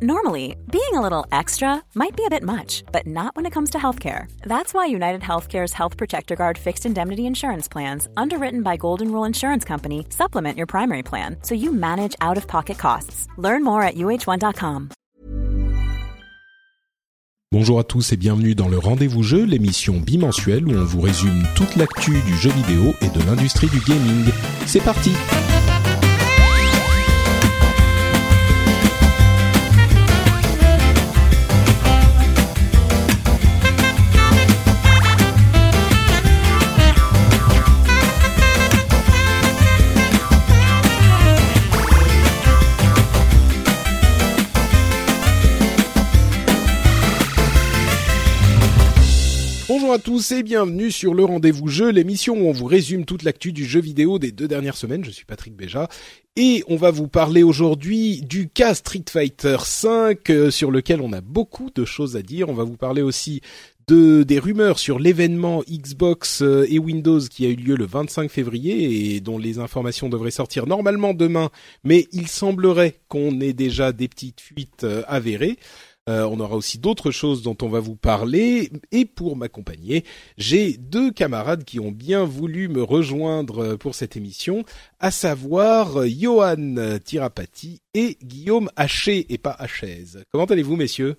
Normally, being a little extra might be a bit much, but not when it comes to healthcare. That's why United Healthcare's Health Protector Guard fixed indemnity insurance plans, underwritten by Golden Rule Insurance Company, supplement your primary plan so you manage out of pocket costs. Learn more at uh1.com. Bonjour à tous et bienvenue dans le Rendez-vous Jeu, l'émission bimensuelle où on vous résume toute l'actu du jeu vidéo et de l'industrie du gaming. C'est parti! Bonjour à tous et bienvenue sur le Rendez-vous Jeu, l'émission où on vous résume toute l'actu du jeu vidéo des deux dernières semaines. Je suis Patrick Béja et on va vous parler aujourd'hui du cas Street Fighter V euh, sur lequel on a beaucoup de choses à dire. On va vous parler aussi de des rumeurs sur l'événement Xbox euh, et Windows qui a eu lieu le 25 février et dont les informations devraient sortir normalement demain, mais il semblerait qu'on ait déjà des petites fuites euh, avérées. Euh, on aura aussi d'autres choses dont on va vous parler. Et pour m'accompagner, j'ai deux camarades qui ont bien voulu me rejoindre pour cette émission, à savoir Johan Tirapati et Guillaume Haché et pas Hachaise. Comment allez-vous, messieurs?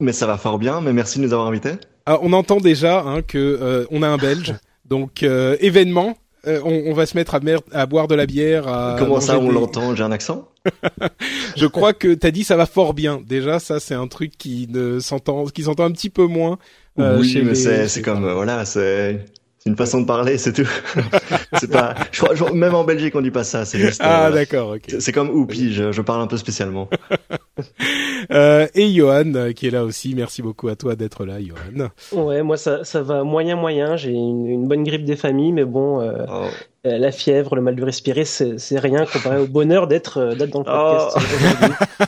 Mais ça va fort bien, mais merci de nous avoir invités. Ah, on entend déjà hein, que euh, on a un Belge, donc euh, événement. On, va se mettre à, à, boire de la bière. À Comment ça, on l'entend? J'ai un accent? Je crois que t'as dit ça va fort bien. Déjà, ça c'est un truc qui ne s'entend, qui s'entend un petit peu moins. Euh, oui, mais c'est comme euh, voilà, c'est une façon de parler, c'est tout. c'est pas. Je crois, même en Belgique, on dit pas ça. C'est ah euh, d'accord. ok. C'est comme oupi. Je, je, parle un peu spécialement. euh, et Johan euh, qui est là aussi. Merci beaucoup à toi d'être là, Johan. Ouais, moi ça, ça va moyen moyen. J'ai une, une, bonne grippe des familles, mais bon. Euh... Oh. Euh, la fièvre, le mal de respirer, c'est rien comparé au bonheur d'être d'être dans le podcast. Oh.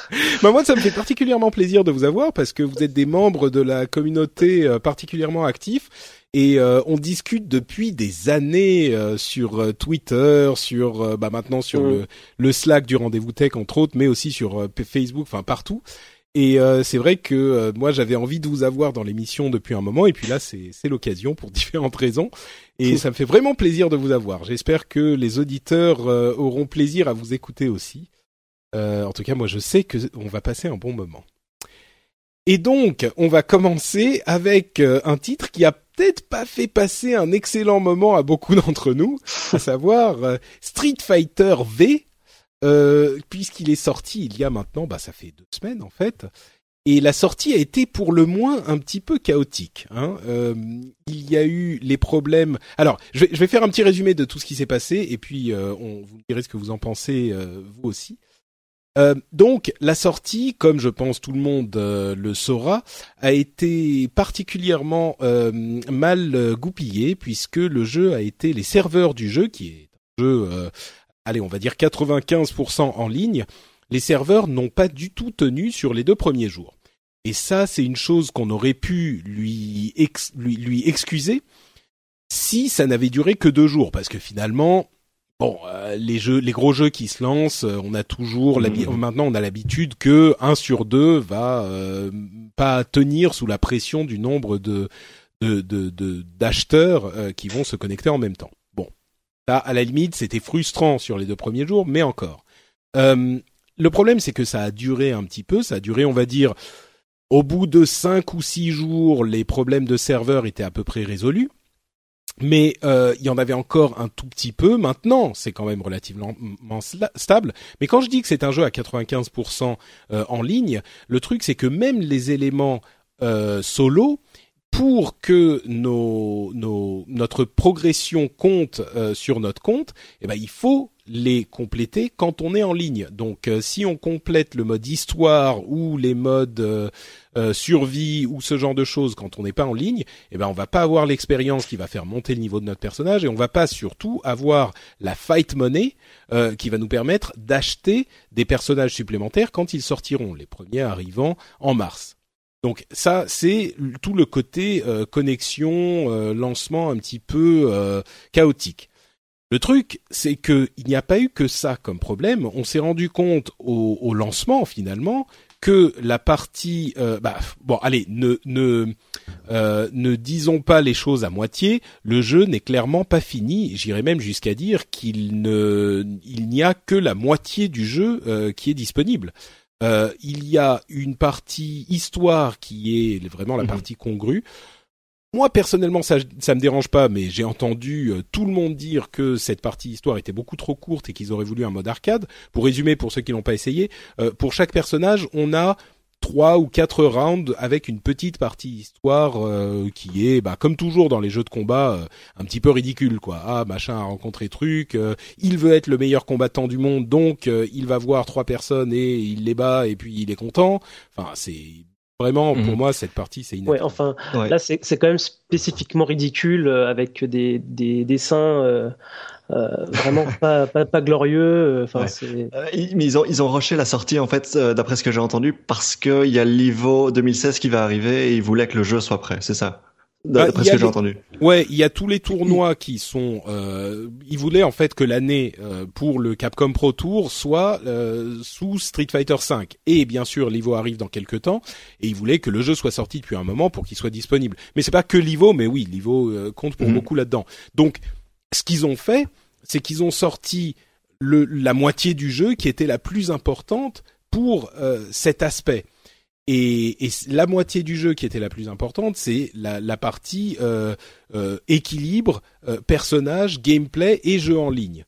bah moi, ça me fait particulièrement plaisir de vous avoir parce que vous êtes des membres de la communauté particulièrement actifs et euh, on discute depuis des années euh, sur euh, Twitter, sur bah maintenant sur mm. le, le, Slack du rendez-vous tech entre autres, mais aussi sur Facebook, enfin partout. Et c'est vrai que moi j'avais envie de vous avoir dans l'émission depuis un moment, et puis là c'est l'occasion pour différentes raisons, et ça me fait vraiment plaisir de vous avoir. J'espère que les auditeurs auront plaisir à vous écouter aussi. en tout cas, moi je sais que on va passer un bon moment. Et donc, on va commencer avec un titre qui a peut-être pas fait passer un excellent moment à beaucoup d'entre nous, à savoir euh, Street Fighter V, euh, puisqu'il est sorti il y a maintenant, bah ça fait deux semaines en fait, et la sortie a été pour le moins un petit peu chaotique. Hein. Euh, il y a eu les problèmes. Alors, je vais, faire un petit résumé de tout ce qui s'est passé, et puis on vous direz ce que vous en pensez vous aussi. Euh, donc la sortie, comme je pense tout le monde euh, le saura, a été particulièrement euh, mal goupillée puisque le jeu a été les serveurs du jeu qui est un jeu, allez on va dire 95% en ligne, les serveurs n'ont pas du tout tenu sur les deux premiers jours. Et ça c'est une chose qu'on aurait pu lui, lui, lui excuser si ça n'avait duré que deux jours parce que finalement bon, euh, les jeux, les gros jeux qui se lancent, euh, on a toujours mmh. maintenant on a l'habitude que un sur deux va euh, pas tenir sous la pression du nombre de d'acheteurs qui vont se connecter en même temps. Bon, ça à la limite c'était frustrant sur les deux premiers jours, mais encore. le problème c'est que ça a duré un petit peu, ça a duré on va dire au bout de cinq ou six jours, les problèmes de serveur étaient à peu près résolus mais euh, il y en avait encore un tout petit peu. Maintenant, c'est quand même relativement stable. Mais quand je dis que c'est un jeu à 95% euh, en ligne, le truc c'est que même les éléments euh, solo, pour que nos, nos, notre progression compte euh, sur notre compte, eh ben, il faut les compléter quand on est en ligne. Donc euh, si on complète le mode histoire ou les modes euh, survie ou ce genre de choses quand on n'est pas en ligne, eh ben on va pas avoir l'expérience qui va faire monter le niveau de notre personnage et on va pas surtout avoir la fight money qui va nous permettre d'acheter des personnages supplémentaires quand ils sortiront, les premiers arrivant en mars. Donc ça, c'est tout le côté euh, connexion, euh, lancement un petit peu euh, chaotique. Le truc, c'est que il n'y a pas eu que ça comme problème. On s'est rendu compte au, au, lancement finalement que la partie, euh, bah, bon, allez, ne ne euh, ne disons pas les choses à moitié. Le jeu n'est clairement pas fini. J'irais même jusqu'à dire qu'il ne, il n'y a que la moitié du jeu euh, qui est disponible. Euh, il y a une partie histoire qui est vraiment la mhm. partie congrue. Moi personnellement, ça, ça me dérange pas, mais j'ai entendu euh, tout le monde dire que cette partie histoire était beaucoup trop courte et qu'ils auraient voulu un mode arcade. Pour résumer, pour ceux qui n'ont pas essayé, euh, pour chaque personnage, on a trois ou quatre rounds avec une petite partie histoire euh, qui est, bah, comme toujours dans les jeux de combat, un petit peu ridicule, quoi. Ah, machin a rencontré truc, il veut être le meilleur combattant du monde, donc il va voir trois personnes et il les bat et puis il est content. Enfin, c'est Vraiment, pour mhm. moi, cette partie, c'est Ouais, enfin, là, c'est quand même spécifiquement ridicule euh, avec des, des dessins euh, euh, vraiment pas, pas, pas, glorieux. Enfin, mais ils ont, ils ont rushé la sortie, en fait, d'après ce que j'ai entendu, parce qu'il y a l'Ivo 2016 qui va arriver et ils voulaient que le jeu soit prêt, c'est ça? Bah, D'après ce que j'ai entendu. Ouais, il y a tous les tournois qui sont. Euh, ils voulaient en fait que l'année euh, pour le Capcom Pro Tour soit euh, sous Street Fighter V. Et bien sûr, l'Ivo arrive dans quelques temps, et ils voulaient que le jeu soit sorti depuis un moment pour qu'il soit disponible. Mais c'est pas que l'Ivo, mais oui, l'Ivo euh, compte pour mhm. beaucoup là-dedans. Donc, ce qu'ils ont fait, c'est qu'ils ont sorti le, la moitié du jeu qui était la plus importante pour euh, cet aspect. Et, la moitié du jeu qui était la plus importante, c'est la, la, partie euh, euh, équilibre, euh, personnage, gameplay et jeu en ligne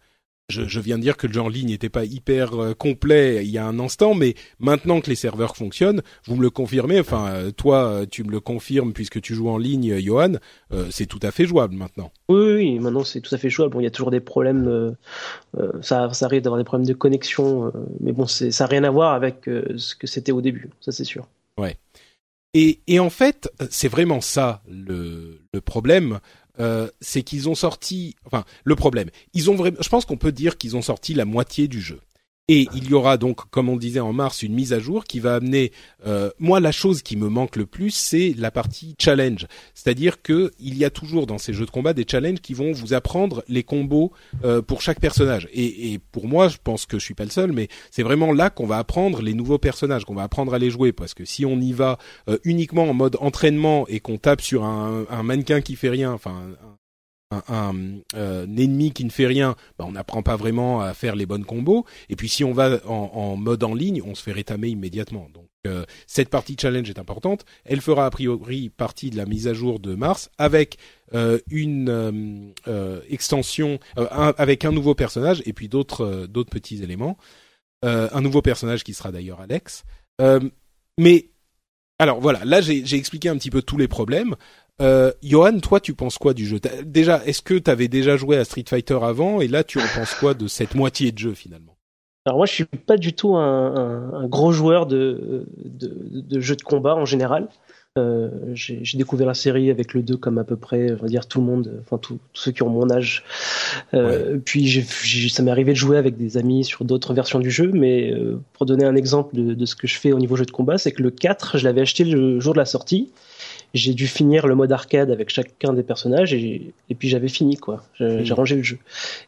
je, je, viens de dire que le jeu en ligne n'était pas hyper euh, complet il y a un instant, mais maintenant que les serveurs fonctionnent, vous me le confirmez. Enfin, euh, toi, euh, tu me le confirmes puisque tu joues en ligne, Johan. c'est tout à fait jouable maintenant. Oui, oui, maintenant c'est tout à fait jouable. Bon, il y a toujours des problèmes. ça, ça arrive d'avoir des problèmes de connexion, mais bon, ça n'a rien à voir avec ce que c'était au début. Ça, c'est sûr. Ouais. Et, et en fait, c'est vraiment ça le, le problème. Euh, c'est qu'ils ont sorti, enfin, le problème, ils ont vraiment, je pense qu'on peut dire qu'ils ont sorti la moitié du jeu. Et il y aura donc, comme on disait en mars, une mise à jour qui va amener. Euh, moi, la chose qui me manque le plus, c'est la partie challenge. C'est-à-dire que il y a toujours dans ces jeux de combat des challenges qui vont vous apprendre les combos euh, pour chaque personnage. Et, pour moi, je pense que je suis pas le seul, mais c'est vraiment là qu'on va apprendre les nouveaux personnages, qu'on va apprendre à les jouer. Parce que si on y va euh, uniquement en mode entraînement et qu'on tape sur un, un mannequin qui fait rien, enfin un, euh, ennemi qui ne fait rien, bah, on n'apprend pas vraiment à faire les bonnes combos. Et puis si on va en, mode en ligne, on se fait rétamer immédiatement. Donc euh, cette partie challenge est importante. Elle fera a priori partie de la mise à jour de mars avec euh, une extension, avec un nouveau personnage et puis d'autres d'autres petits éléments. un nouveau personnage qui sera d'ailleurs Alex. mais alors voilà, là j'ai expliqué un petit peu tous les problèmes. Euh, Johan, toi, tu penses quoi du jeu Déjà, est-ce que tu avais déjà joué à Street Fighter avant Et là, tu en penses quoi de cette moitié de jeu finalement Alors moi, je suis pas du tout un, gros joueur de, de, jeux de combat en général. Euh, j'ai découvert la série avec le 2 comme à peu près, on va dire tout le monde, enfin tous ceux qui ont mon âge. Euh, Puis ça m'est arrivé de jouer avec des amis sur d'autres versions du jeu, mais euh, pour donner un exemple de, de, ce que je fais au niveau jeu de combat, c'est que le 4, je l'avais acheté le jour de la sortie j'ai dû finir le mode arcade avec chacun des personnages et, et puis j'avais fini quoi. J'ai hmm. rangé le jeu.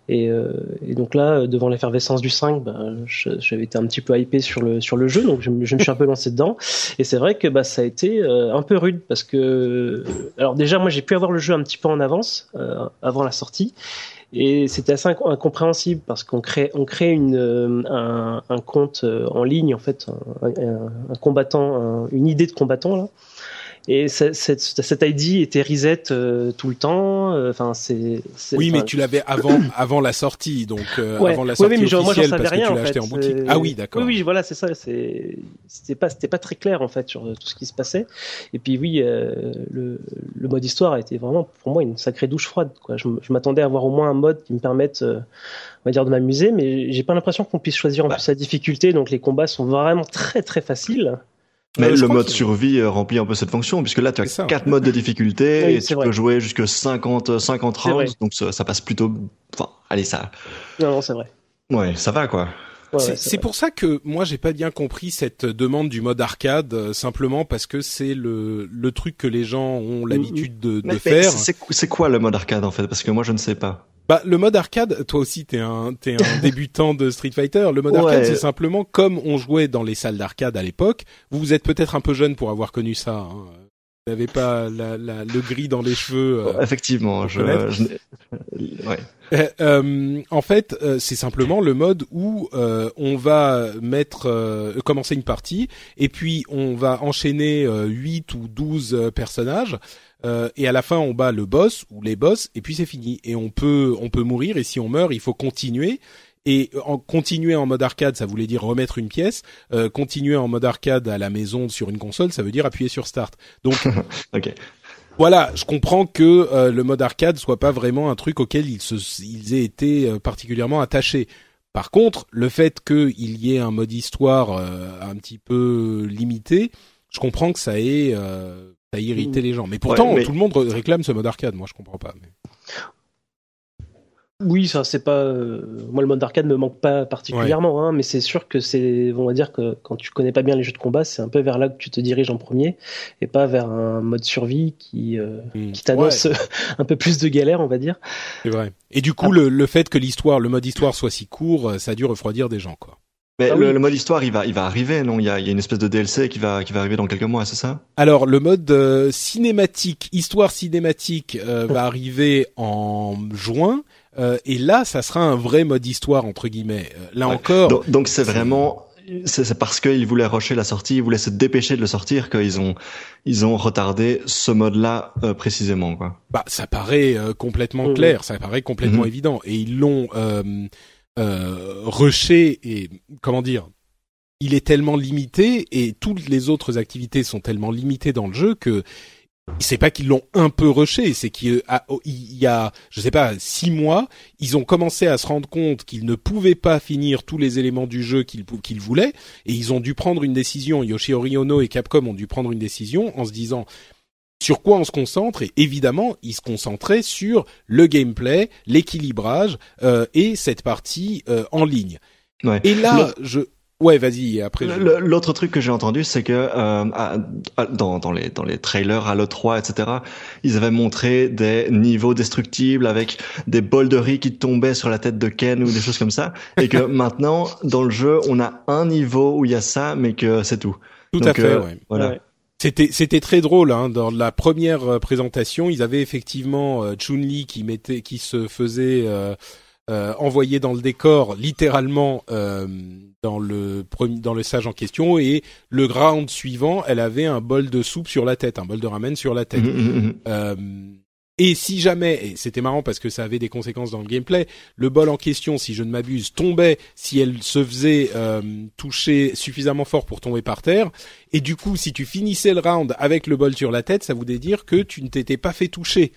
Et, euh, et donc là, devant l'effervescence du 5, bah, j'avais été un petit peu hypé sur le sur le jeu, donc je, je me suis un peu lancé dedans. Et c'est vrai que bah ça a été euh, un peu rude parce que alors déjà moi j'ai pu avoir le jeu un petit peu en avance euh, avant la sortie. Et c'était assez incompréhensible parce qu'on crée, on crée une, euh, un, un, compte en ligne, en fait, un, un, un combattant, une idée de combattant, là. Et cette, cette, ID était reset euh, tout le temps. Euh, enfin, c'est. Oui, mais tu l'avais avant, avant la sortie, donc euh, avant la sortie oui, mais officielle parce rien, que tu l'as acheté en boutique. Ah oui, d'accord. Oui, oui, voilà, c'est ça. C'est, c'était pas, c'était pas très clair en fait sur tout ce qui se passait. Et puis oui, le, le mode histoire a été vraiment pour moi une sacrée douche froide. Quoi. Je, m'attendais à avoir au moins un mode qui me permette, on va dire, de m'amuser, mais j'ai pas l'impression qu'on puisse choisir en bah. plus sa difficulté. Donc les combats sont vraiment très très faciles. Mais le mode survie euh, remplit un peu cette fonction, puisque là, tu as quatre modes de difficulté et tu peux jouer jusque 50, 50 rounds, donc ça, passe plutôt. Enfin, allez, ça. Non, non, c'est vrai. Ouais, ça va quoi. c'est pour ça que moi j'ai pas bien compris cette demande du mode arcade euh, simplement parce que c'est le le truc que les gens ont l'habitude de, de faire. C'est quoi le mode arcade en fait? Parce que moi je ne sais pas. Bah le mode arcade, toi aussi t'es un t'es un débutant de Street Fighter. Le mode arcade c'est simplement comme on jouait dans les salles d'arcade à l'époque. Vous êtes peut-être un peu jeune pour avoir connu ça. Hein n'avait pas la, la, le gris dans les cheveux. Euh, Effectivement, je, je, ouais. Euh, euh, en fait, euh, c'est simplement le mode où on va mettre commencer une partie et puis on va enchaîner 8 ou 12 personnages et à la fin on bat le boss ou les boss et puis c'est fini et on peut on peut mourir et si on meurt il faut continuer et en continuer en mode arcade, ça voulait dire remettre une pièce. Euh, continuer en mode arcade à la maison sur une console, ça veut dire appuyer sur Start. Donc, voilà, je comprends que euh, le mode arcade soit pas vraiment un truc auquel ils, se, ils aient été euh, particulièrement attachés. Par contre, le fait qu'il y ait un mode histoire un petit peu limité, je comprends que ça ait, ça irrité mmh. les gens. Mais pourtant, tout le monde réclame ce mode arcade. Moi, je comprends pas. Mais... Oui, ça c'est pas. Euh, moi, le mode d'arcade me manque pas particulièrement, hein, mais c'est sûr que c'est. On va dire que quand tu connais pas bien les jeux de combat, c'est un peu vers là que tu te diriges en premier, et pas vers un mode survie qui euh, hmm. qui t'annonce un peu plus de galère, on va dire. C'est vrai. Et du coup, le, le fait que l'histoire, le mode histoire soit si court, euh, ça a dû refroidir des gens, quoi. Mais ah le, mode histoire, il va, il va arriver, non? Il y, a, il y a une espèce de DLC qui va, qui va arriver dans quelques mois, c'est ça? Alors le mode cinématique, histoire cinématique, va arriver en juin euh, et là, ça sera un vrai mode histoire entre guillemets. Euh, là encore. Donc c'est vraiment c'est parce qu'ils voulaient rusher la sortie, ils voulaient se dépêcher de le sortir qu'ils ont ils ont retardé ce mode-là euh, précisément quoi. Bah ça paraît complètement clair, ça paraît complètement mhm. évident et ils l'ont euh, rushé et comment dire il est tellement limité et toutes les autres activités sont tellement limitées dans le jeu que c'est pas qu'ils l'ont un peu rushé, c'est qu'il y a, je sais pas, six mois, ils ont commencé à se rendre compte qu'ils ne pouvaient pas finir tous les éléments du jeu qu'ils qu'ils voulaient, et ils ont dû prendre une décision. Yoshihori Ono et Capcom ont dû prendre une décision en se disant sur quoi on se concentre, et évidemment, ils se concentraient sur le gameplay, l'équilibrage euh, et cette partie euh, en ligne. Et là, je Ouais, vas-y. Après. L'autre truc que j'ai entendu, c'est que euh, dans, dans les dans les trailers à l'E3, etc., ils avaient montré des niveaux destructibles avec des bols de riz qui tombaient sur la tête de Ken ou des choses comme ça, et que maintenant dans le jeu, on a un niveau où il y a ça, mais que c'est tout. Tout à fait. Euh, ouais. Voilà. C'était c'était très drôle hein. dans la première euh, présentation, ils avaient effectivement euh, Chun-Li qui mettait qui se faisait euh, euh, envoyé dans le décor littéralement euh, dans le dans le sage en question et le round suivant elle avait un bol de soupe sur la tête un bol de ramen sur la tête mmh, mmh, mmh. Euh, et si jamais, et c'était marrant parce que ça avait des conséquences dans le gameplay, le bol en question, si je ne m'abuse, tombait si elle se faisait euh, toucher suffisamment fort pour tomber par terre. Et du coup, si tu finissais le round avec le bol sur la tête, ça voulait dire que tu ne t'étais pas fait toucher.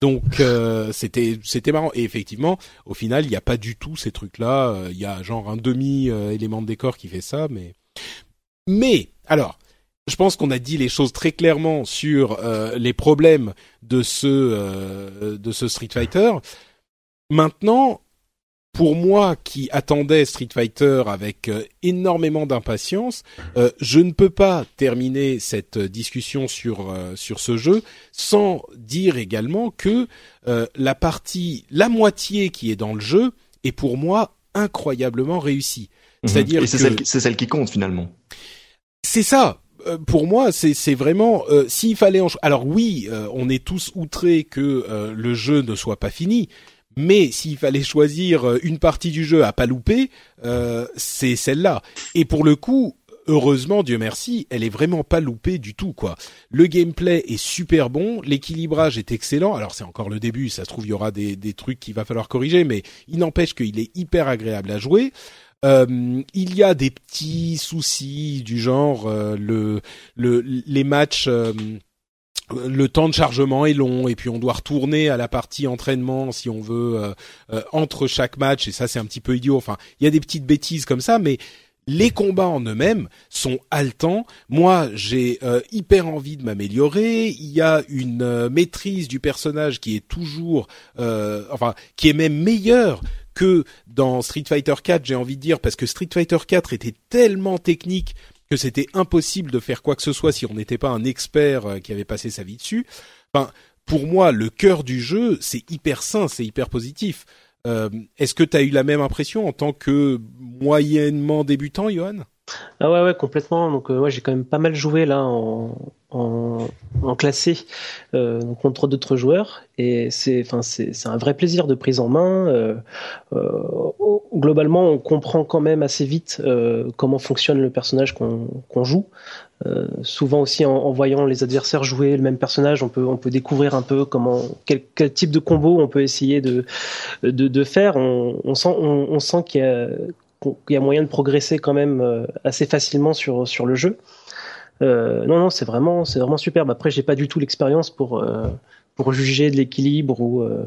Donc euh, c'était c'était marrant et effectivement au final il n'y a pas du tout ces trucs là euh, il y a genre un demi euh, élément de décor qui fait ça mais mais alors je pense qu'on a dit les choses très clairement sur les problèmes de ce de ce Street Fighter maintenant pour moi qui attendais Street Fighter avec euh, énormément d'impatience, euh, je ne peux pas terminer cette discussion sur euh, sur ce jeu sans dire également que la partie, la moitié qui est dans le jeu est pour moi incroyablement réussie. Mhm. C'est-à-dire que c'est celle, qui compte finalement. C'est ça pour moi, c'est vraiment s'il fallait. Alors oui, on est tous outrés que le jeu ne soit pas fini, mais s'il fallait choisir euh, une partie du jeu à pas louper, euh, c'est celle-là. Et pour le coup, heureusement, Dieu merci, elle est vraiment pas loupée du tout, quoi. Le gameplay est super bon, l'équilibrage est excellent. Alors c'est encore le début, ça se trouve il y aura des, des trucs qu'il va falloir corriger, mais il n'empêche qu'il est hyper agréable à jouer. Euh, il y a des petits soucis du genre euh, le, le les matchs le temps de chargement est long et puis on doit retourner à la partie entraînement si on veut euh, euh, entre chaque match et ça c'est un petit peu idiot. Enfin, il y a des petites bêtises comme ça, mais les combats en eux-mêmes sont haletants. Moi, j'ai euh, hyper envie de m'améliorer. Il y a une maîtrise du personnage qui est toujours, enfin, qui est même meilleure que dans Street Fighter 4, j'ai envie de dire, parce que Street Fighter 4 était tellement technique que c'était impossible de faire quoi que ce soit si on n'était pas un expert euh, qui avait passé sa vie dessus. Enfin, pour moi, le cœur du jeu, c'est hyper sain, c'est hyper positif. Euh, Est-ce que tu as eu la même impression en tant que moyennement débutant, Johan? Ah ouais, ouais, complètement. Donc, euh, ouais, j'ai quand même pas mal joué là en, en, en classé euh, contre d'autres joueurs, et c'est, enfin, c'est, un vrai plaisir de prise en main. Euh, euh globalement, on comprend quand même assez vite euh, comment fonctionne le personnage qu'on, joue. Euh, souvent aussi en, en, voyant les adversaires jouer le même personnage, on peut on peut découvrir un peu comment quel, quel type de combo on peut essayer de de, de faire. On, on sent on, on sent qu'il y a il y a moyen de progresser quand même euh, assez facilement sur sur le jeu. Euh, non, non, c'est vraiment, c'est vraiment superbe. Après, j'ai pas du tout l'expérience pour euh, pour juger de l'équilibre ou, euh,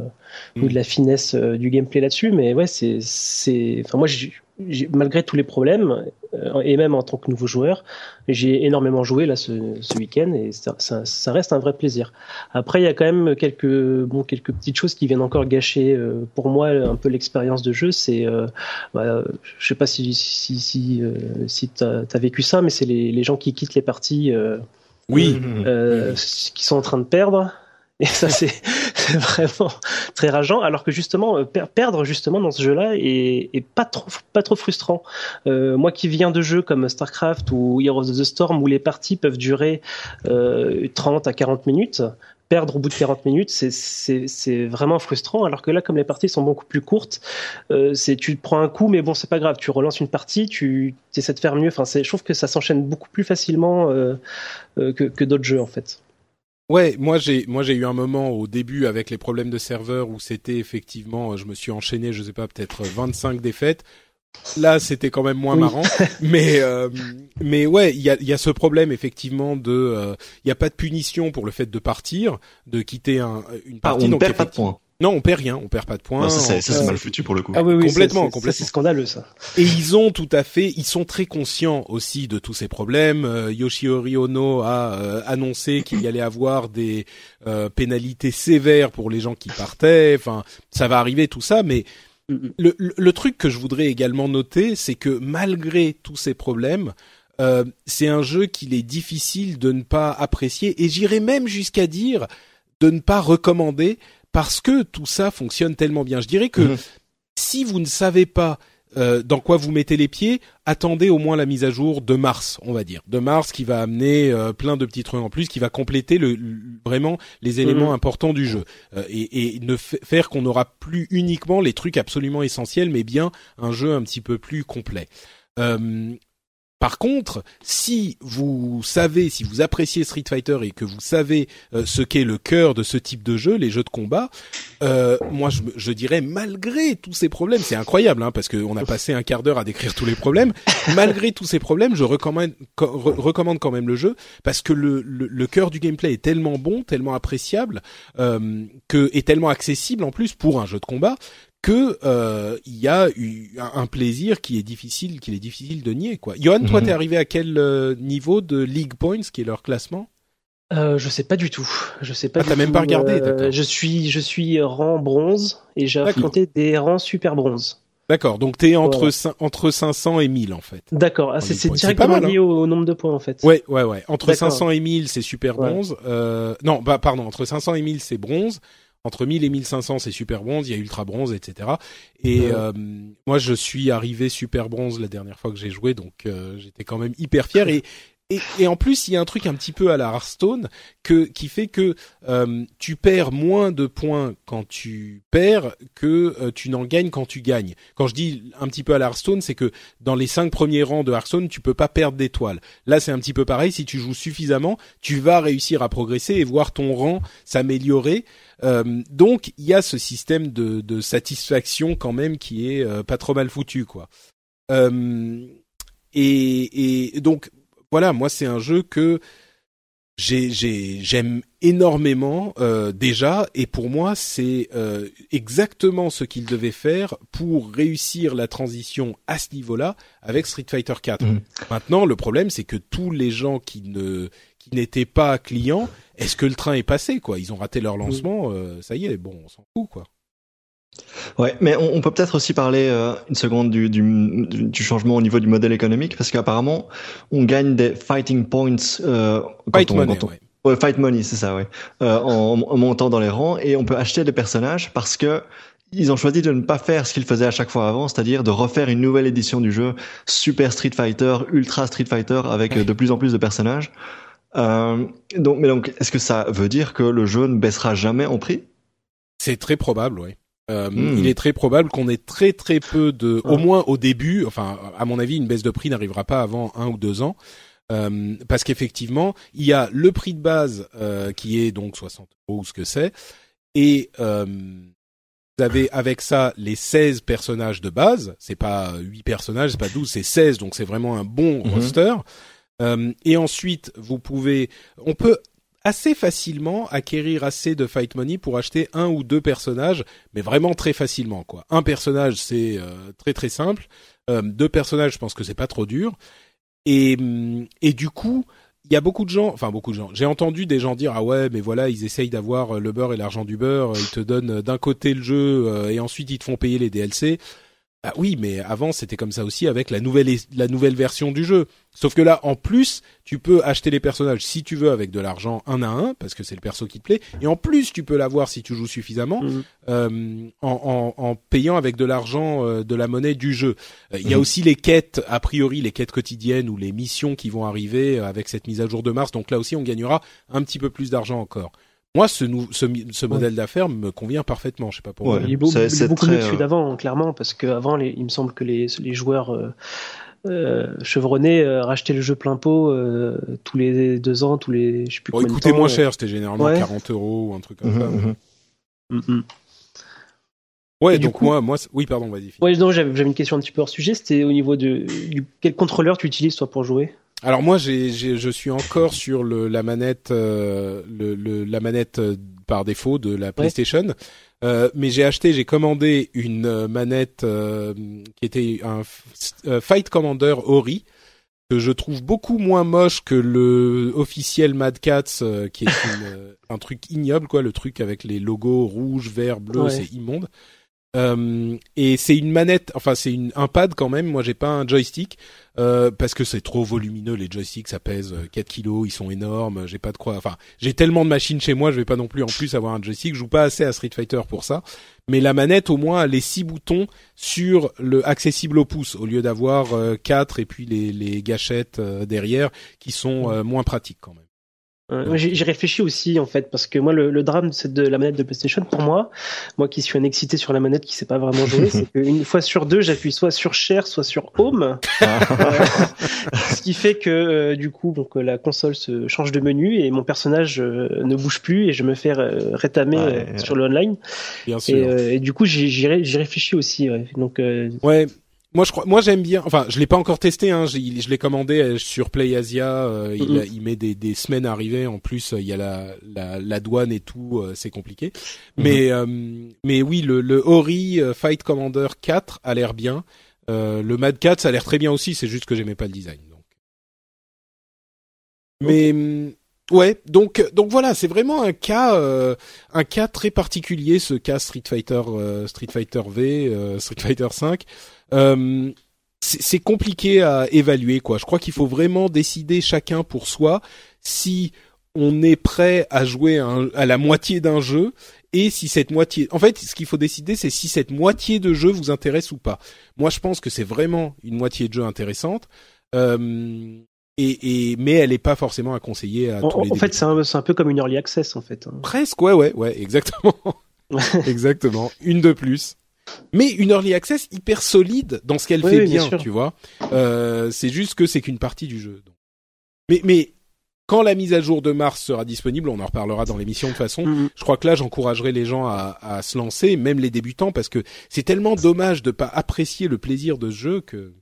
ou de la finesse du gameplay là-dessus, mais ouais, c'est c'est. Enfin, moi, malgré tous les problèmes, et même en tant que nouveau joueur, j'ai énormément joué là ce, ce week-end et ça, ça, ça, reste un vrai plaisir. Après, il y a quand même quelques bon quelques petites choses qui viennent encore gâcher euh, pour moi un peu l'expérience de jeu. C'est, euh, bah, je sais pas si si si, euh, si t'as as vécu ça, mais c'est les, les gens qui quittent les parties. oui. qui sont en train de perdre. Et ça, c'est vraiment très rageant. Alors que justement, euh, perdre justement dans ce jeu-là est, pas trop, pas trop frustrant. Euh, moi qui viens de jeux comme StarCraft ou Heroes of the Storm où les parties peuvent durer euh, 30 à 40 minutes, perdre au bout de 40 minutes, c'est vraiment frustrant. Alors que là, comme les parties sont beaucoup plus courtes, euh, c'est tu prends un coup, mais bon, c'est pas grave. Tu relances une partie, tu essaies de faire mieux. Enfin, je trouve que ça s'enchaîne beaucoup plus facilement euh, euh, que, que d'autres jeux en fait. Ouais, moi j'ai moi j'ai eu un moment au début avec les problèmes de serveur où c'était effectivement je me suis enchaîné, je sais pas, peut-être 25 défaites. Là, c'était quand même moins oui. marrant, mais euh, mais ouais, il y a il y a ce problème effectivement de euh, il euh, y a pas de punition pour le fait de partir, de quitter un, une partie. Ah, on donc perd pas de points. Non, on perd rien, on perd pas de points. Non, ça, c'est mal foutu pour le coup. Ah oui, oui, complètement, complètement. C'est scandaleux ça. Et ils ont tout à fait, ils sont très conscients aussi de tous ces problèmes. Euh, Yoshihori Ono a euh, annoncé qu'il y allait avoir des euh, pénalités sévères pour les gens qui partaient. Enfin, ça va arriver tout ça, mais le, le, le truc que je voudrais également noter, c'est que malgré tous ces problèmes, euh, c'est un jeu qu'il est difficile de ne pas apprécier, et j'irais même jusqu'à dire de ne pas recommander parce que tout ça fonctionne tellement bien. Je dirais que mmh. si vous ne savez pas euh, dans quoi vous mettez les pieds, attendez au moins la mise à jour de mars, on va dire, de mars qui va amener euh, plein de petits trucs en plus, qui va compléter le, le vraiment les éléments mmh. importants du jeu euh, et, et, ne faire qu'on n'aura plus uniquement les trucs absolument essentiels, mais bien un jeu un petit peu plus complet. Par contre, si vous savez, si vous appréciez Street Fighter et que vous savez euh, ce qu'est le cœur de ce type de jeu, les jeux de combat, euh, moi je, je, dirais malgré tous ces problèmes, c'est incroyable hein, parce qu'on a passé un quart d'heure à décrire tous les problèmes. malgré tous ces problèmes, je recommande, re, recommande quand même le jeu parce que le, le, le, cœur du gameplay est tellement bon, tellement appréciable, euh, que est tellement accessible en plus pour un jeu de combat que euh, il y a eu un plaisir qui est difficile, qu'il est difficile de nier quoi. Johan, toi, mm -hmm. t'es arrivé à quel euh, niveau de League Points, qui est leur classement? Euh, je sais pas du tout. Je sais pas. Ah, t'as même pas regardé. Euh, je suis, je suis rang bronze et j'ai affronté des rangs super bronze. D'accord. Donc t'es entre voilà. entre 500 et 1000 en fait. D'accord. Ah, c'est directement mal, hein. lié au, au, nombre de points en fait. Ouais, ouais, ouais. Entre 500 et 1000 c'est super bronze. Ouais. Euh, non, bah pardon. Entre 500 et 1000 c'est bronze entre 1000 et 1500 c'est super bronze, il y a ultra bronze, etc. Et euh, moi je suis arrivé super bronze la dernière fois que j'ai joué, donc euh, j'étais quand même hyper fier. Et, et, et, en plus, il y a un truc un petit peu à la Hearthstone que qui fait que euh, tu perds moins de points quand tu perds que euh, tu n'en gagnes quand tu gagnes. Quand je dis un petit peu à la Hearthstone, c'est que dans les cinq premiers rangs de Hearthstone, tu peux pas perdre d'étoiles. Là, c'est un petit peu pareil. Si tu joues suffisamment, tu vas réussir à progresser et voir ton rang s'améliorer. Euh, donc, il y a ce système de, de, satisfaction quand même qui est euh, pas trop mal foutu, quoi. Euh, et, et donc voilà, moi c'est un jeu que j'aime énormément déjà et pour moi c'est exactement ce qu'il devait faire pour réussir la transition à ce niveau-là avec Street Fighter 4. Mmh. Maintenant le problème c'est que tous les gens qui ne qui n'étaient pas clients, est-ce que le train est passé quoi? Ils ont raté leur lancement, euh, ça y est, bon, on s'en fout quoi. Ouais, mais on, on peut peut-être aussi parler euh, une seconde du, du, du, changement au niveau du modèle économique, parce qu'apparemment, on gagne des fighting points. Euh, Fight money, on, ouais. Ouais, fight money, c'est ça, ouais. Euh, en, en, montant dans les rangs et on peut acheter des personnages parce que ils ont choisi de ne pas faire ce qu'ils faisaient à chaque fois avant, c'est-à-dire de refaire une nouvelle édition du jeu Super Street Fighter, Ultra Street Fighter avec de plus en plus de personnages. Euh, donc, mais donc, est-ce que ça veut dire que le jeu ne baissera jamais en prix? C'est très probable, oui. Euh, hmm. Il est très probable qu'on ait très très peu de, au moins au début, enfin à mon avis, une baisse de prix n'arrivera pas avant un ou deux ans. Euh, parce qu'effectivement, il y a le prix de base euh, qui est donc 60 euros ou ce que c'est, et euh, vous avez avec ça les 16 personnages de base. C'est pas 8 personnages, c'est pas 12, c'est 16, donc c'est vraiment un bon mhm. roster. Euh, et ensuite, vous pouvez, on peut assez facilement acquérir assez de fight money pour acheter un ou deux personnages, mais vraiment très facilement quoi. Un personnage c'est euh, très très simple, euh, deux personnages je pense que c'est pas trop dur, et et du coup il y a beaucoup de gens, enfin beaucoup de gens. J'ai entendu des gens dire ah ouais mais voilà ils essayent d'avoir le beurre et l'argent du beurre, ils te donnent d'un côté le jeu et ensuite ils te font payer les DLC. Ah oui, mais avant c'était comme ça aussi avec la nouvelle la nouvelle version du jeu. Sauf que là, en plus, tu peux acheter les personnages si tu veux avec de l'argent un à un parce que c'est le perso qui te plaît. Et en plus, tu peux l'avoir si tu joues suffisamment mhm. euh, en, en, en, payant avec de l'argent euh, de la monnaie du jeu. Euh, il y a mhm. aussi les quêtes, a priori les quêtes quotidiennes ou les missions qui vont arriver avec cette mise à jour de mars. Donc là aussi, on gagnera un petit peu plus d'argent encore. Moi, ce, ce, ce modèle d'affaires me convient parfaitement. Je sais pas pour ouais, Il est, beau, beaucoup mieux que celui euh, d'avant, clairement, parce qu'avant, il me semble que les, les joueurs euh, euh, chevronnés euh, rachetaient le jeu plein pot euh, tous les deux ans, tous les. Je sais plus bon, il coûtait moins cher, c'était généralement 40 euros ou un truc comme ça. Mm -hmm. Ouais, donc moi, moi, oui, pardon, vas-y. Ouais, non, j'avais une question un petit peu hors sujet. C'était au niveau de du, quel contrôleur tu utilises toi pour jouer? Alors moi, j'ai, je suis encore sur le, la manette, euh, le, la manette euh, par défaut de la PlayStation, euh, mais j'ai acheté, j'ai commandé une euh, manette qui était un Fight Commander Ori que je trouve beaucoup moins moche que le officiel Mad Cats, qui est une, un truc ignoble quoi, le truc avec les logos rouge, vert, bleu, c'est immonde. Euh, et c'est une manette, enfin c'est un pad quand même. Moi j'ai pas un joystick euh, parce que c'est trop volumineux les joysticks, ça pèse 4 euh, kilos, ils sont énormes. J'ai pas de quoi. Enfin j'ai tellement de machines chez moi, je vais pas non plus en plus avoir un joystick. Je joue pas assez à Street Fighter pour ça. Mais la manette au moins les six boutons sur le accessible au pouce au lieu d'avoir euh, quatre et puis les gâchettes derrière qui sont moins pratiques quand même. Euh, J'ai réfléchi aussi en fait parce que moi le, le drame de, de la manette de PlayStation pour moi, moi qui suis un excité sur la manette qui sait pas vraiment jouer, c'est qu'une fois sur deux j'appuie soit sur Share soit sur Home, euh, ce qui fait que euh, du coup donc la console se change de menu et mon personnage euh, ne bouge plus et je me fais rétamer sur le online. Bien sûr. Et, et du coup j'y réfléchis aussi. Ouais. Donc ouais moi je crois moi j'aime bien enfin je l'ai pas encore testé hein je, l'ai commandé euh, sur PlayAsia euh, il, il, met des, des, semaines à arriver en plus euh, il y a la, la, la douane et tout c'est compliqué. Mm-hmm. mais mais oui le, le Ori Fight Commander 4 a l'air bien. Le Mad 4 ça a l'air très bien aussi c'est juste que j'aimais pas le design donc. Mais mm, Ouais, donc donc voilà, c'est vraiment un cas un cas très particulier ce cas Street Fighter Street Fighter V Street Fighter 5 euh, c'est compliqué à évaluer quoi. Je crois qu'il faut vraiment décider chacun pour soi si on est prêt à jouer à la moitié d'un jeu et si cette moitié en fait ce qu'il faut décider c'est si cette moitié de jeu vous intéresse ou pas. Moi je pense que c'est vraiment une moitié de jeu intéressante. Euh, et, et, mais elle n'est pas forcément à conseiller à en, tous les En fait, c'est un, un, peu comme une early access, en fait. Hein. Presque, ouais, ouais, ouais, exactement. exactement. Une de plus mais une early access hyper solide dans ce qu'elle fait bien, tu vois. Euh, c'est juste que c'est qu'une partie du jeu. Mais mais quand la mise à jour de mars sera disponible, on en reparlera dans l'émission de toute façon. Mm-hmm. Je crois que là, j'encouragerai les gens à, à, se lancer, même les débutants, parce que c'est tellement dommage de pas apprécier le plaisir de ce jeu que.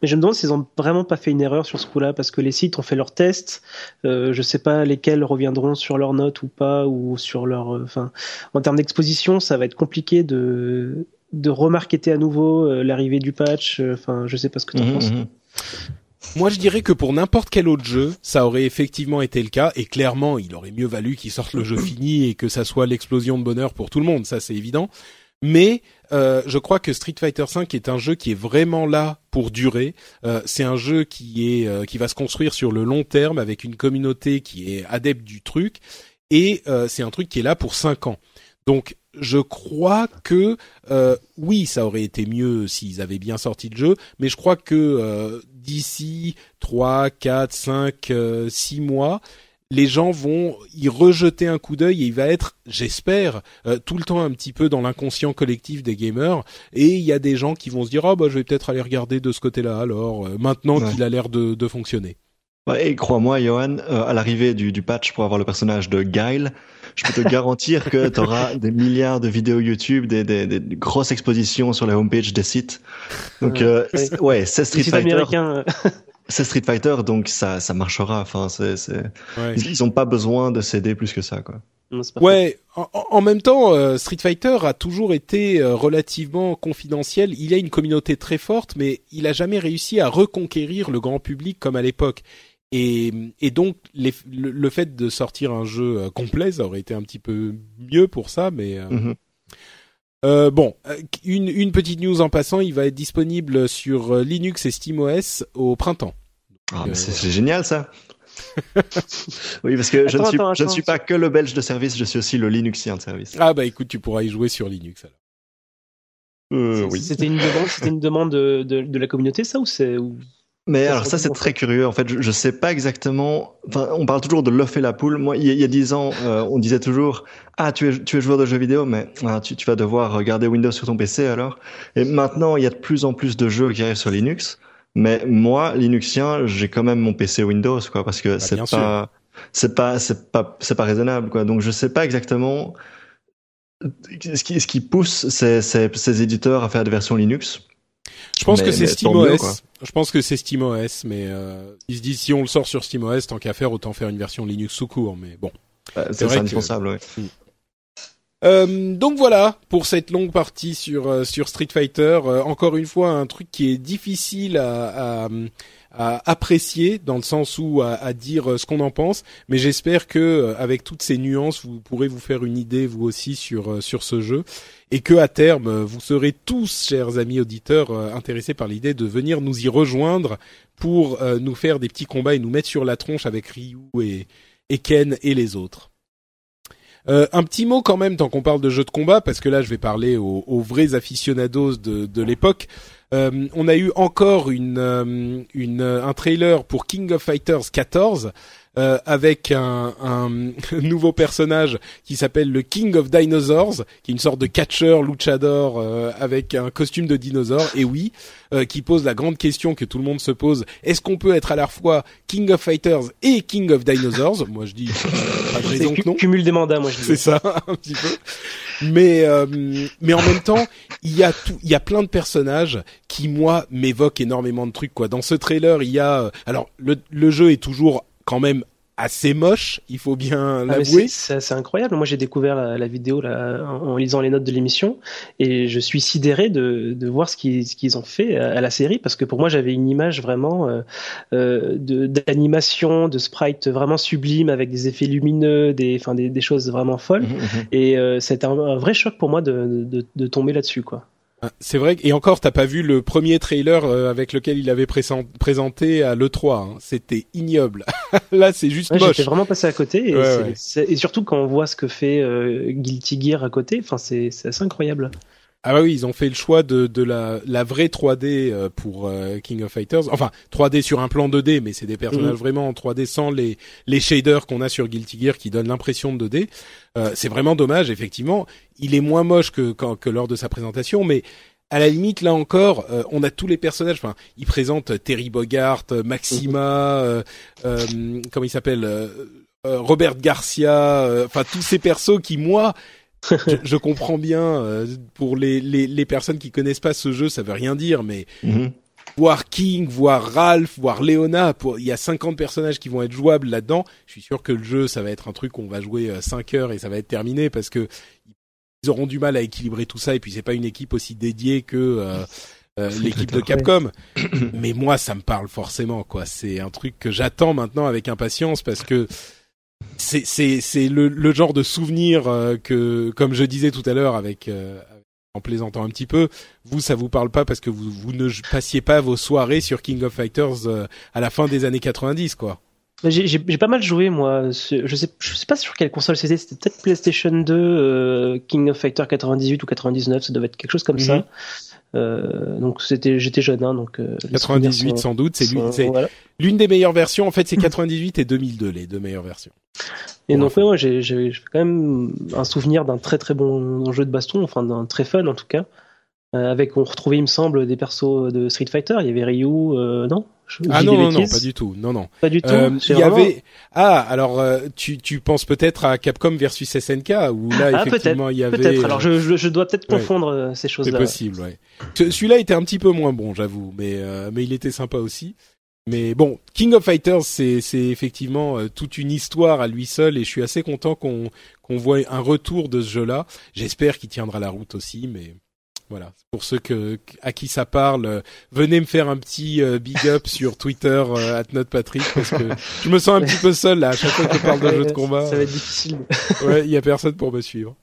Mais je me demande s'ils ont vraiment pas fait une erreur sur ce coup-là, parce que les sites ont fait leurs tests. Euh, je sais pas lesquels reviendront sur leurs notes ou pas, ou sur leur. Euh, enfin, en termes d'exposition, ça va être compliqué de de remarketer à nouveau euh, l'arrivée du patch. Euh, enfin, je sais pas ce que tu en mhm, penses. Mhm. Moi, je dirais que pour n'importe quel autre jeu, ça aurait effectivement été le cas, et clairement, il aurait mieux valu qu'ils sortent le jeu fini et que ça soit l'explosion de bonheur pour tout le monde, ça c'est évident. Mais euh, je crois que Street Fighter V est un jeu qui est vraiment là pour durer. Euh, c'est un jeu qui est euh, qui va se construire sur le long terme avec une communauté qui est adepte du truc et c'est un truc qui est là pour cinq ans. Donc je crois que oui, ça aurait été mieux s'ils avaient bien sorti le jeu, mais je crois que d'ici 3, 4, 5, 6 mois, les gens vont y rejeter un coup d'œil et il va être, j'espère, euh, tout le temps un petit peu dans l'inconscient collectif des gamers. Et il y a des gens qui vont se dire, oh bah je vais peut-être aller regarder de ce côté-là alors, euh, maintenant qu'il a l'air de, de, fonctionner. et crois-moi, Johan, euh, à l'arrivée du, du, patch pour avoir le personnage de Guile, je peux te garantir que tu auras des milliards de vidéos YouTube, des, des, des, grosses expositions sur les homepages des sites. Donc, ouais, c'est Street Fighter c'est Street Fighter, donc ça, ça marchera. Enfin, c'est, c'est... ils, ont pas besoin de céder plus que ça, quoi. ouais, en, même temps, euh, Street Fighter a toujours été euh, relativement confidentiel. Il y a une communauté très forte, mais il a jamais réussi à reconquérir le grand public comme à l'époque. Et, et donc, le, fait de sortir un jeu euh, complet, ça aurait été un petit peu mieux pour ça, mais. Mm-hmm. Euh, bon, euh, une, une, petite news en passant, il va être disponible sur euh, Linux et SteamOS au printemps. Ah, c'est génial ça. oui, parce que je, ne suis, je ne suis pas que le belge de service, je suis aussi le Linuxien de service. Ah bah écoute, tu pourras y jouer sur Linux alors. Euh, oui. C'était une demande, c'était une demande de, de, de, la communauté, ça ou c'est mais alors ça c'est très curieux. En fait, je, je sais pas exactement. Enfin, on parle toujours de l'œuf et la poule. Moi, il y a dix ans, euh, on disait toujours ah tu es tu es joueur de jeux vidéo, mais ah, tu, tu vas devoir regarder Windows sur ton PC alors. Et maintenant, il y a de plus en plus de jeux qui arrivent sur Linux. Mais moi, Linuxien, j'ai quand même mon PC Windows, quoi, parce que bah, c'est pas c'est pas c'est pas c'est pas raisonnable, quoi. Donc je sais pas exactement ce qui ce qui pousse ces, ces, ces éditeurs à faire des versions Linux. Je pense que c'est SteamOS. Je pense que c'est SteamOS, mais euh, ils se disent si on le sort sur SteamOS, tant qu'à faire, autant faire une version Linux sous court. Mais bon, bah, c'est indispensable. Ouais. Hmm. Euh, donc voilà pour cette longue partie sur euh, sur Street Fighter. Euh, encore une fois, un truc qui est difficile à, à, à apprécier dans le sens où à, à dire ce qu'on en pense, mais j'espère que avec toutes ces nuances, vous pourrez vous faire une idée vous aussi sur sur ce jeu et que à terme vous serez tous, chers amis auditeurs, intéressés par l'idée de venir nous y rejoindre pour nous faire des petits combats et nous mettre sur la tronche avec Ryu et, et Ken et les autres. Euh, un petit mot quand même tant qu'on parle de jeux de combat, parce que là je vais parler aux, aux vrais aficionados de, de l'époque. Euh, on a eu encore une, euh, une, un trailer pour King of Fighters 14 euh, avec un, un, nouveau personnage qui s'appelle le King of Dinosaurs, qui est une sorte de catcher luchador euh, avec un costume de dinosaure. Et oui, euh, qui pose la grande question que tout le monde se pose est-ce qu'on peut être à la fois King of Fighters et King of Dinosaurs? Moi, je dis pas de raison que non. Cumul des mandats, moi je dis. C'est ça, un petit peu. Mais mais en même temps, il y a tout, il y a plein de personnages qui moi m'évoquent énormément de trucs quoi. Dans ce trailer, il y a alors le le jeu est toujours quand même assez moche, il faut bien ah, l'avouer. c'est incroyable. Moi, j'ai découvert la, vidéo là, en, lisant les notes de l'émission et je suis sidéré de, de voir ce qu'ils qu'ils ont fait à, la série parce que pour moi, j'avais une image vraiment euh, euh d'animation, de, sprite vraiment sublime avec des effets lumineux, des, enfin, des, des choses vraiment folles. Mmh, mmh, mmh. Et euh, c'était un, un, vrai choc pour moi de, de, de tomber là-dessus, quoi. Ah, c'est vrai, et encore, t'as pas vu le premier trailer euh, avec lequel il avait présenté à l'E3. Hein. C'était ignoble. Là, c'est juste ouais, moche. J'étais vraiment passé à côté. Et, et, surtout quand on voit ce que fait euh, Guilty Gear à côté, enfin, c'est assez incroyable. Ah bah oui, ils ont fait le choix de, de la, la vraie 3D euh, pour euh, King of Fighters. Enfin, 3D sur un plan 2D, mais c'est des personnages mhm. vraiment en 3D sans les, les shaders qu'on a sur Guilty Gear qui donnent l'impression de 2D. Euh, c'est vraiment dommage, effectivement. Il est moins moche que, que, que lors de sa présentation, mais à la limite, là encore, euh, on a tous les personnages. Enfin, ils présentent Terry Bogart, Maxima, mhm. comment il s'appelle, Robert Garcia. Enfin, tous ces persos qui, moi, je, je, comprends bien euh, pour les, les, les, personnes qui connaissent pas ce jeu, ça veut rien dire, mais mm-hmm. voir King, voir Ralph, voir pour il y a 50 personnages qui vont être jouables là-dedans. Je suis sûr que le jeu, ça va être un truc qu'on va jouer 5 euh, heures et ça va être terminé parce que ils auront du mal à équilibrer tout ça et puis c'est pas une équipe aussi dédiée que euh, euh l'équipe de Capcom. Mais moi, ça me parle forcément, quoi. C'est un truc que j'attends maintenant avec impatience parce que c'est c'est c'est le, le genre de souvenir euh, que comme je disais tout à l'heure avec euh, en plaisantant un petit peu, vous ça vous parle pas parce que vous vous ne passiez pas vos soirées sur King of Fighters à la fin des années 90 quoi. J'ai pas mal joué moi. Je sais, je sais pas sur quelle console c'était. C'était peut-être PlayStation 2, euh, King of Fighter 98 ou 99. Ça devait être quelque chose comme ça. Euh, donc c'était, j'étais jeune, hein, donc. 98 euh, sans doute. C'est l'une des meilleures versions. En fait, c'est 98 et 2002 les deux meilleures versions. Et donc ouais, j'ai, j'ai quand même un souvenir d'un très très bon jeu de baston, enfin d'un très fun en tout cas. avec on retrouvait, il me semble, des persos de Street Fighter. Il y avait Ryu, non? Ah non, non, non, pas du tout. Non, non. Pas du tout. Euh, il y avait. Ah, alors euh, tu tu penses peut-être à Capcom versus SNK où là ah, effectivement il y avait. Peut-être. Alors je, je, je dois peut-être confondre euh, ces choses-là. C'est possible, ouais. Celui-là était un petit peu moins bon, j'avoue, mais mais il était sympa aussi. Mais bon, King of Fighters, c'est c'est effectivement toute une histoire à lui seul, et je suis assez content qu'on qu'on voit un retour de ce jeu-là. J'espère qu'il tiendra la route aussi, mais voilà, pour ceux que, à qui ça parle, euh, venez me faire un petit euh, big up sur Twitter euh, @notepatrick parce que je me sens un petit peu seul là à chaque fois que je parle de jeu de combat. Ça va être difficile. ouais, il y a personne pour me suivre.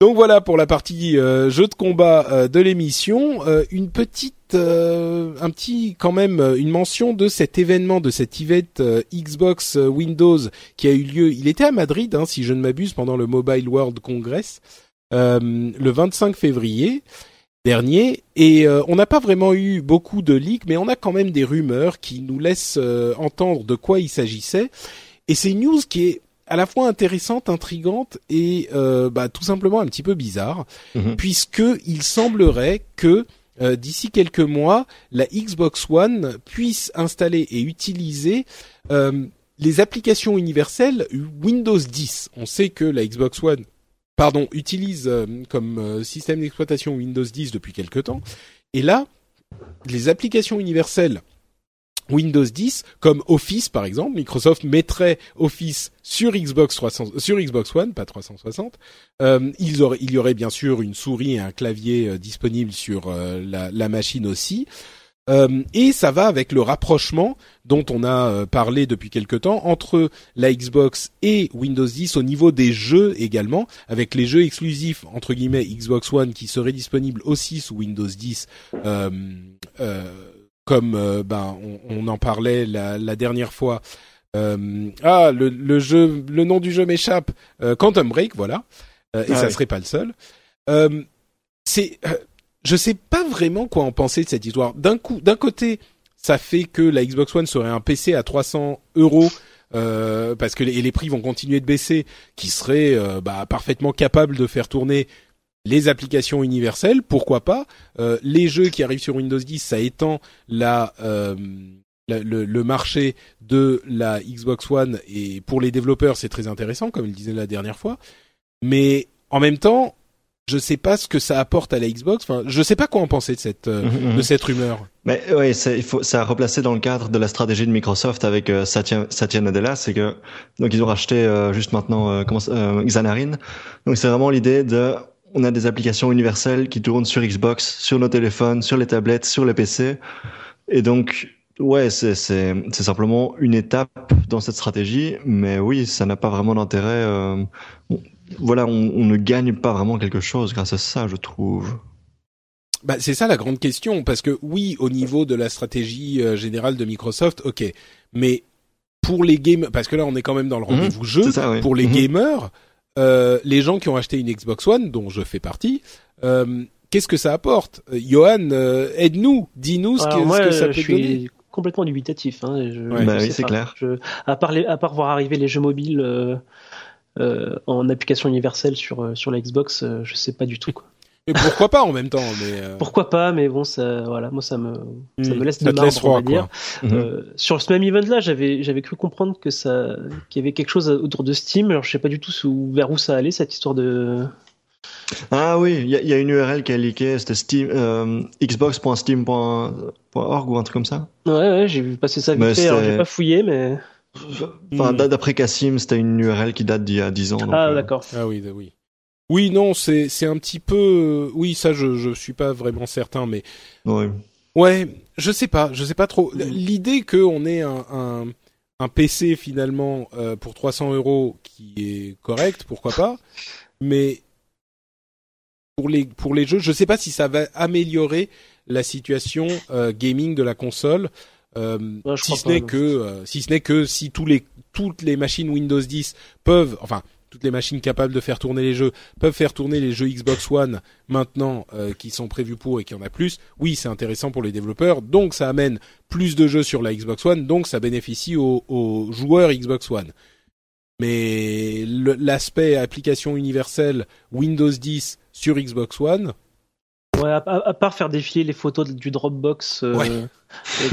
Donc voilà pour la partie jeu de combat de l'émission. une petite, un petit quand même une mention de cet événement, de cet event Xbox Windows qui a eu lieu. Il était à Madrid, hein, si je ne m'abuse, pendant le Mobile World Congress. Euh, le 25 février dernier et euh, on n'a pas vraiment eu beaucoup de leaks mais on a quand même des rumeurs qui nous laissent euh, entendre de quoi il s'agissait et c'est une news qui est à la fois intéressante, intrigante et bah, tout simplement un petit peu bizarre, mhm. puisque il semblerait que d'ici quelques mois, la Xbox One puisse installer et utiliser les applications universelles Windows 10. On sait que la Xbox One pardon, utilise euh, comme euh, système d'exploitation Windows 10 depuis quelque temps. Et là, les applications universelles Windows 10, comme Office par exemple, Microsoft mettrait Office sur Xbox 300, sur Xbox One, pas 360. Euh, il y aurait bien sûr une souris et un clavier euh, disponibles sur la, la, machine aussi. Euh, et ça va avec le rapprochement dont on a euh, parlé depuis quelque temps entre la Xbox et Windows 10 au niveau des jeux également, avec les jeux exclusifs entre guillemets Xbox One qui seraient disponibles aussi sous Windows 10. Euh, comme ben on, en parlait la, dernière fois. ah le, jeu, le nom du jeu m'échappe. Quantum Break, voilà. et ah ça serait pas le seul. c'est je sais pas vraiment quoi en penser de cette histoire. D'un coup, d'un côté, ça fait que la Xbox One serait un PC à 300 euros euh, parce que les, prix vont continuer de baisser, qui serait euh, bah, parfaitement capable de faire tourner les applications universelles, pourquoi pas. Euh, les jeux qui arrivent sur Windows 10, ça étend la, euh, le, le, marché de la Xbox One et pour les développeurs, c'est très intéressant, comme il disait la dernière fois. Mais en même temps, je sais pas ce que ça apporte à la Xbox. Enfin, je sais pas quoi en penser de cette euh, mhm, mhm. de cette rumeur. Mais oui, il faut ça a replacé dans le cadre de la stratégie de Microsoft avec euh, Satya, Satya Nadella, c'est que donc ils ont racheté euh, juste maintenant euh, comment, Xanarine. Donc c'est vraiment l'idée de on a des applications universelles qui tournent sur Xbox, sur nos téléphones, sur les tablettes, sur les PC. Et donc Ouais, c'est c'est c'est simplement une étape dans cette stratégie, mais oui, ça n'a pas vraiment d'intérêt. Euh, voilà, on, ne gagne pas vraiment quelque chose grâce à ça, je trouve. Bah, c'est ça la grande question, parce que oui, au niveau de la stratégie euh, générale de Microsoft, ok, mais pour les gamers, parce que là on est quand même dans le mhm. rendez-vous jeu, pour les mhm. gamers, euh, les gens qui ont acheté une Xbox One, dont je fais partie, euh, qu'est-ce que ça apporte? Euh, Johan, euh, aide-nous, dis-nous ce, que, ça peut je suis complètement dubitatif. Hein, je, bah oui, c'est clair. à part à part voir arriver les jeux mobiles euh, en application universelle sur euh, sur la Xbox, euh, je sais pas du tout quoi. Et pourquoi pas en même temps mais Pourquoi pas Mais bon, ça, voilà, moi ça me ça me hmm. laisse de marbre, on va dire. Mhm. sur ce même event là, j'avais j'avais cru comprendre que ça qu'il y avait quelque chose autour de Steam. Alors je sais pas du tout vers où ça allait cette histoire de. Ah oui, il y, a une URL qui a leaké, c'était Steam xbox.steam.org ou un truc comme ça. Ouais ouais, j'ai vu passer ça vite fait. Alors j'ai pas fouillé, mais. Enfin, hmm. d'après Cassim, c'était une URL qui date d'il y a 10 ans. ah, euh, d'accord. Ah oui, oui. Oui, non, c'est c'est un petit peu. Oui, ça, je je suis pas vraiment certain, mais. Ouais. Ouais, je sais pas, je sais pas trop. L'idée qu'on ait un, un, un PC finalement euh, pour 300 euros qui est correct, pourquoi pas. Mais pour les pour les jeux. Je sais pas si ça va améliorer la situation gaming de la console. Si ce n'est que si ce n'est que si tous les toutes les machines Windows 10 peuvent enfin toutes les machines capables de faire tourner les jeux peuvent faire tourner les jeux Xbox One maintenant euh, qui sont prévus pour et qu'il y en a plus, oui, c'est intéressant pour les développeurs. Donc ça amène plus de jeux sur la Xbox One, donc ça bénéficie aux, aux joueurs Xbox One. Mais l'aspect application universelle Windows 10 sur Xbox One, Ouais, à, part faire défiler les photos du Dropbox euh,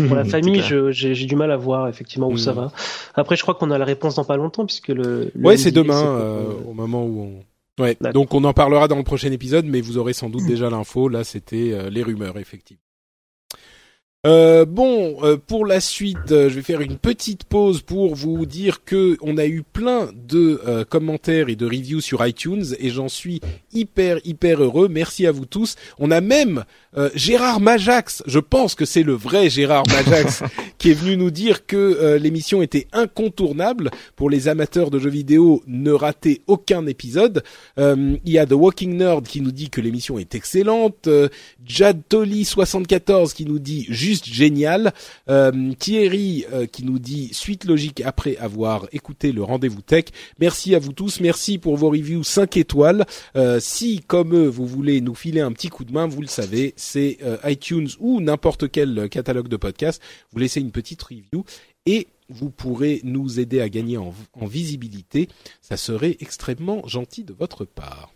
pour la famille, j'ai du mal à voir effectivement où ça hmm. va. Après, je crois qu'on a la réponse dans pas longtemps puisque le. ouais, c'est demain euh, au moment où on. Ouais. Donc on en parlera dans le prochain épisode, mais vous aurez sans doute déjà l'info. Là, c'était euh, les rumeurs effectivement. Euh, bon, euh, pour la suite, euh, je vais faire une petite pause pour vous dire que on a eu plein de commentaires et de reviews sur iTunes et j'en suis hyper hyper heureux. Merci à vous tous. On a même Gérard Majax, je pense que c'est le vrai Gérard Majax, qui est venu nous dire que l'émission était incontournable pour les amateurs de jeux vidéo. Ne ratez aucun épisode. il y a The Walking Nerd qui nous dit que l'émission est excellente. Jad Tolly 74 qui nous dit juste génial. Euh, Thierry euh, qui nous dit suite logique après avoir écouté le rendez-vous tech. Merci à vous tous, merci pour vos reviews 5 étoiles. Euh, si comme eux vous voulez nous filer un petit coup de main, vous le savez, c'est iTunes ou n'importe quel catalogue de podcast. Vous laissez une petite review et vous pourrez nous aider à gagner en visibilité. Ça serait extrêmement gentil de votre part.